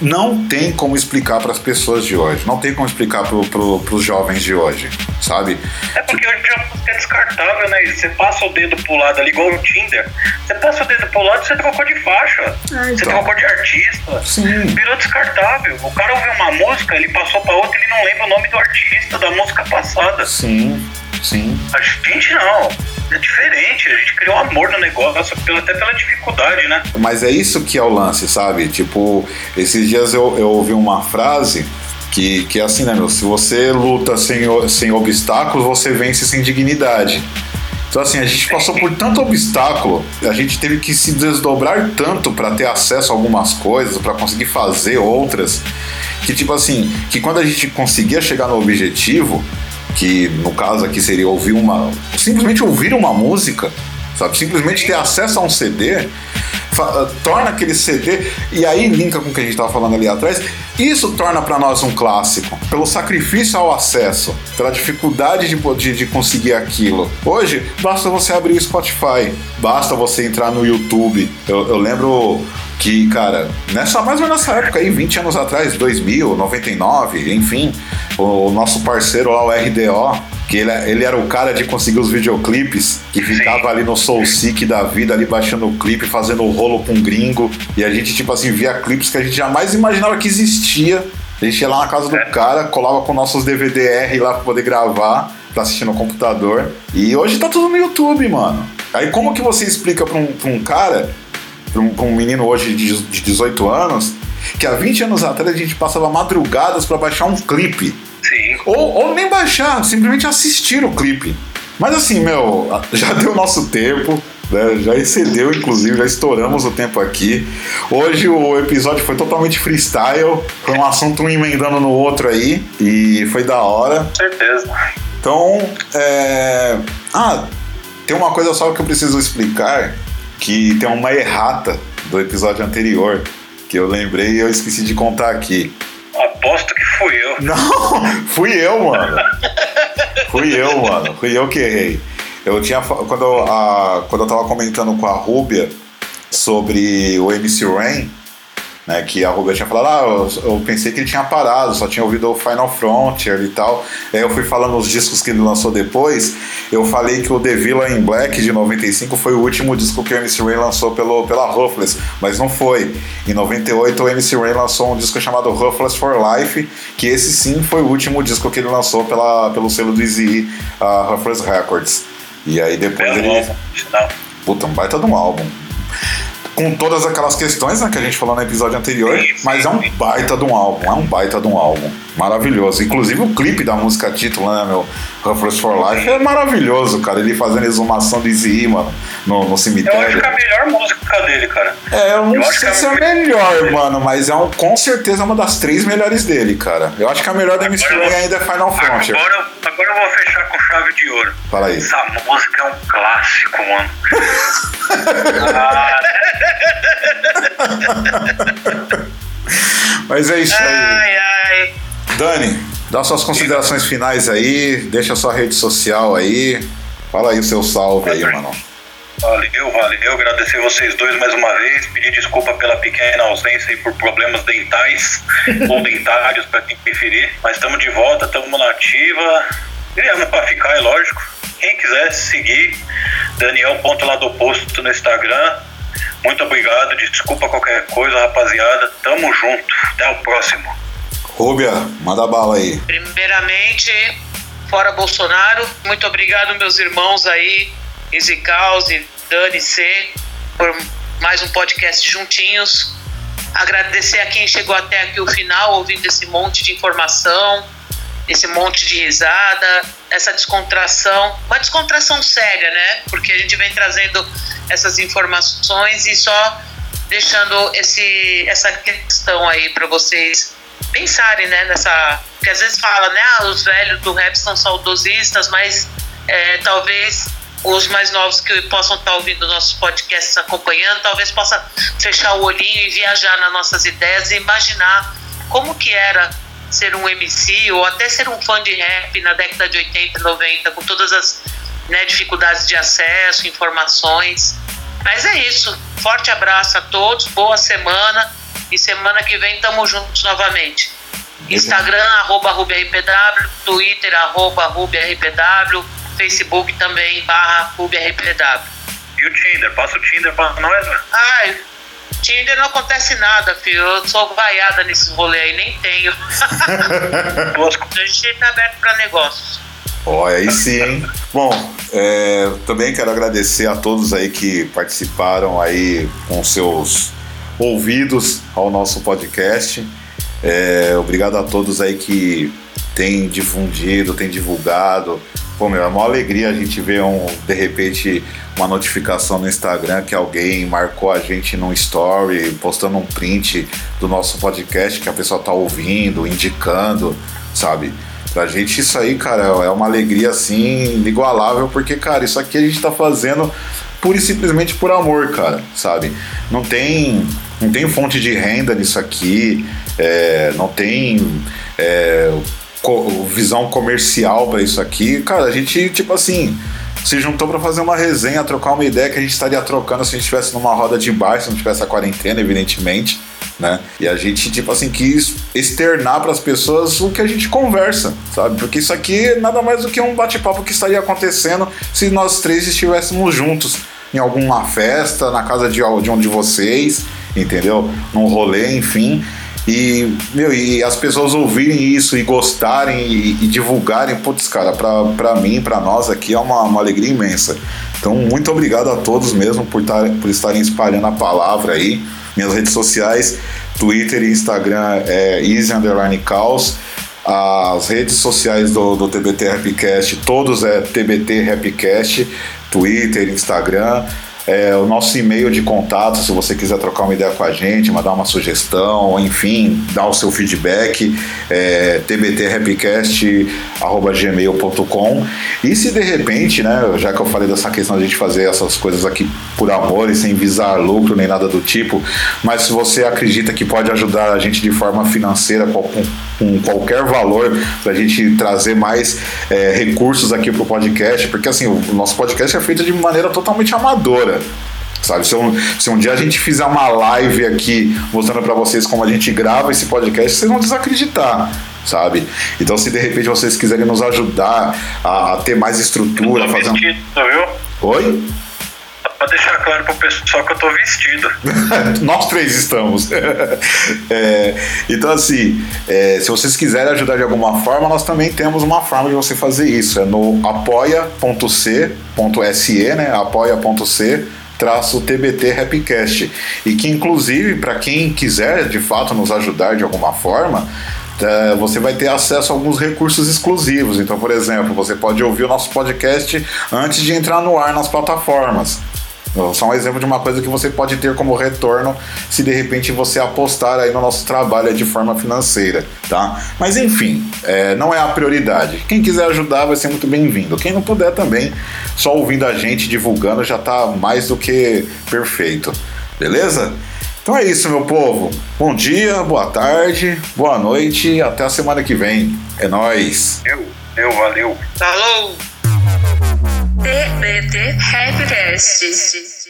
não tem como explicar para as pessoas de hoje, não tem como explicar pro, pro, pros jovens de hoje, sabe? É porque hoje a música é descartável, né? Você passa o dedo pro lado ali, igual o Tinder. Você passa o dedo pro lado, você trocou de faixa. Você então. trocou de artista. Sim. Virou descartável. O cara ouviu uma música, ele passou pra outra, ele não lembra o nome do artista da música passada. Sim, sim. A gente não. É diferente. A gente criou amor no negócio, até pela dificuldade, né? Mas é isso que é o lance, sabe? Tipo, esses dias eu, eu ouvi uma frase que, que é assim, né, meu? Se você luta sem, sem obstáculos, você vence sem dignidade. Então, assim, a gente passou por tanto obstáculo, a gente teve que se desdobrar tanto para ter acesso a algumas coisas, para conseguir fazer outras, que, tipo assim, que quando a gente conseguia chegar no objetivo, que no caso aqui seria ouvir uma. simplesmente ouvir uma música, sabe? Simplesmente ter acesso a um CD, fa- torna aquele CD, e aí linka com o que a gente estava falando ali atrás, isso torna para nós um clássico, pelo sacrifício ao acesso, pela dificuldade de, de, de conseguir aquilo. Hoje, basta você abrir o Spotify, basta você entrar no YouTube. Eu, eu lembro que, cara, nessa mais ou menos nessa época aí, 20 anos atrás, 2000, 99, enfim, o, nosso parceiro lá, o RDO, que ele, ele era o cara de conseguir os videoclipes, que ficava ali no Soul Seek da vida, ali baixando o clipe, fazendo o rolo com um gringo, e a gente, tipo assim, via clipes que a gente jamais imaginava que existia. A gente ia lá na casa do cara, colava com nossos DVD-R lá pra poder gravar, pra assistir no computador. E hoje tá tudo no YouTube, mano. Aí como que você explica pra um, pra um cara para um, pra um menino hoje de, de 18 anos, que há 20 anos atrás a gente passava madrugadas para baixar um clipe. Sim. Ou, ou nem baixar, simplesmente assistir o clipe. Mas assim, meu, já deu nosso tempo, né? já excedeu, inclusive, já estouramos o tempo aqui. Hoje o episódio foi totalmente freestyle, foi um assunto um emendando no outro aí, e foi da hora. Com certeza. Então, é... Ah, tem uma coisa só que eu preciso explicar, que tem uma errata do episódio anterior, que eu lembrei e eu esqueci de contar aqui. Aposto que fui eu. Não, fui eu, mano. fui eu, mano. Fui eu que errei. Eu tinha. Quando eu, a, quando eu tava comentando com a Rúbia sobre o MC Rain, né? Que a Rúbia tinha falado, ah, eu, eu pensei que ele tinha parado, só tinha ouvido o Final Frontier e tal. Aí eu fui falando os discos que ele lançou depois. Eu falei que o The Villain in Black de 95 foi o último disco que o MC Rain lançou pelo, pela Ruthless, mas não foi. Em 98 o MC Rain lançou um disco chamado Ruthless for Life, que esse sim foi o último disco que ele lançou pela, pelo selo do Easy uh, Ruthless Records. E aí depois Belo ele. álbum, sinal. Puta, um baita de um álbum. Com todas aquelas questões né, que a gente falou no episódio anterior, mas é um baita de um álbum, é um baita de um álbum. Maravilhoso. Inclusive o clipe da música título, né, meu? Ruffles for Life é maravilhoso, cara. Ele fazendo exumação de mano, no, no cemitério. Eu acho que é a melhor música dele, cara. É, eu não Eu sei que se é é a melhor, mano, mas é um, com certeza uma das três melhores dele, cara. Eu acho que a melhor da eu- ainda é Final Frontier. Agora, eu- agora eu vou fechar com chave de ouro. Fala aí. Essa música é um clássico, mano. ah, Mas é isso aí. Ai, ai. Dani, dá suas considerações finais aí, deixa sua rede social aí. Fala aí o seu salve aí, mano. Valeu, valeu. Agradecer vocês dois mais uma vez. Pedir desculpa pela pequena ausência e por problemas dentais ou dentários, para quem preferir. Mas estamos de volta, estamos na ativa. Viemos para ficar, é lógico. Quem quiser seguir, Daniel ponto lá do posto no Instagram. Muito obrigado. Desculpa qualquer coisa, rapaziada. Tamo junto. Até o próximo. Rúbia, manda bala aí. Primeiramente, fora Bolsonaro, muito obrigado, meus irmãos aí, Easy Caos e Dani C, por mais um podcast juntinhos. Agradecer a quem chegou até aqui o final, ouvindo esse monte de informação, esse monte de risada, essa descontração, uma descontração séria, né? Porque a gente vem trazendo essas informações e só deixando esse, essa questão aí para vocês pensarem, né, nessa. Porque às vezes fala, né, ah, os velhos do rap são saudosistas, mas é, talvez os mais novos que possam estar ouvindo nossos podcasts acompanhando, talvez possa fechar o olhinho e viajar nas nossas ideias e imaginar como que era ser um MC ou até ser um fã de rap na década de 80 e 90, com todas as né, dificuldades de acesso, informações. Mas é isso. Forte abraço a todos, boa semana e semana que vem tamo juntos novamente. Instagram, arroba RubiRPW, Twitter, arroba RubiRPW, Facebook também, barra RubiRPW. E o Tinder? Passa o Tinder pra nós, né? Ai, Tinder não acontece nada, filho. Eu sou vaiada nesses rolês aí, nem tenho. A gente tá aberto pra negócios. Olha, aí sim, hein? Bom, é, também quero agradecer a todos aí que participaram aí com seus ouvidos ao nosso podcast. É, obrigado a todos aí que têm difundido, têm divulgado. Pô, meu, é uma alegria a gente ver um, de repente, uma notificação no Instagram que alguém marcou a gente num story, postando um print do nosso podcast que a pessoa tá ouvindo, indicando, sabe? Pra gente isso aí, cara, é uma alegria assim, inigualável, porque, cara, isso aqui a gente tá fazendo pura e simplesmente por amor, cara, sabe? Não tem, não tem fonte de renda nisso aqui, é, não tem é, co- visão comercial pra isso aqui. Cara, a gente, tipo assim, se juntou pra fazer uma resenha, trocar uma ideia que a gente estaria trocando se a gente estivesse numa roda de bar, se não tivesse a quarentena, evidentemente. Né? E a gente, tipo assim, quis externar para as pessoas o que a gente conversa, sabe? Porque isso aqui é nada mais do que um bate-papo que estaria acontecendo se nós três estivéssemos juntos em alguma festa, na casa de, de um de vocês, entendeu? Num rolê, enfim. E, meu, e as pessoas ouvirem isso e gostarem e, e divulgarem, putz, cara, pra, pra mim, pra nós aqui é uma, uma alegria imensa. Então, muito obrigado a todos mesmo por, tar, por estarem espalhando a palavra aí. Minhas redes sociais, Twitter e Instagram é Easy Underline. As redes sociais do, do TBT Rapcast, todos é TBT Rapcast, Twitter, Instagram. É, o nosso e-mail de contato, se você quiser trocar uma ideia com a gente, mandar uma sugestão, enfim, dar o seu feedback, é tbtrapcast.gmail.com E se de repente, né, já que eu falei dessa questão de a gente fazer essas coisas aqui por amor e sem visar lucro nem nada do tipo, mas se você acredita que pode ajudar a gente de forma financeira com, com qualquer valor para a gente trazer mais é, recursos aqui para o podcast, porque assim, o nosso podcast é feito de maneira totalmente amadora. Sabe, se um, se um dia a gente fizer uma live aqui mostrando para vocês como a gente grava esse podcast, vocês vão desacreditar, sabe? Então, se de repente vocês quiserem nos ajudar a, a ter mais estrutura, um... vestido, viu? Oi? Pra deixar claro pro pessoal que eu tô vestido. Nós três estamos. É, então, assim, é, se vocês quiserem ajudar de alguma forma, nós também temos uma forma de você fazer isso. É no apoia.c.se, né? apoia.c traço TBT Rapcast. E que, inclusive, para quem quiser de fato nos ajudar de alguma forma, é, você vai ter acesso a alguns recursos exclusivos. Então, por exemplo, você pode ouvir o nosso podcast antes de entrar no ar nas plataformas. Só um exemplo de uma coisa que você pode ter como retorno se de repente você apostar aí no nosso trabalho de forma financeira, tá? Mas enfim, é, não é a prioridade. Quem quiser ajudar vai ser muito bem-vindo. Quem não puder também, só ouvindo a gente divulgando já tá mais do que perfeito. Beleza? Então é isso, meu povo. Bom dia, boa tarde, boa noite e até a semana que vem. É nós. Eu, eu, valeu. Falou! TBT Rapcast.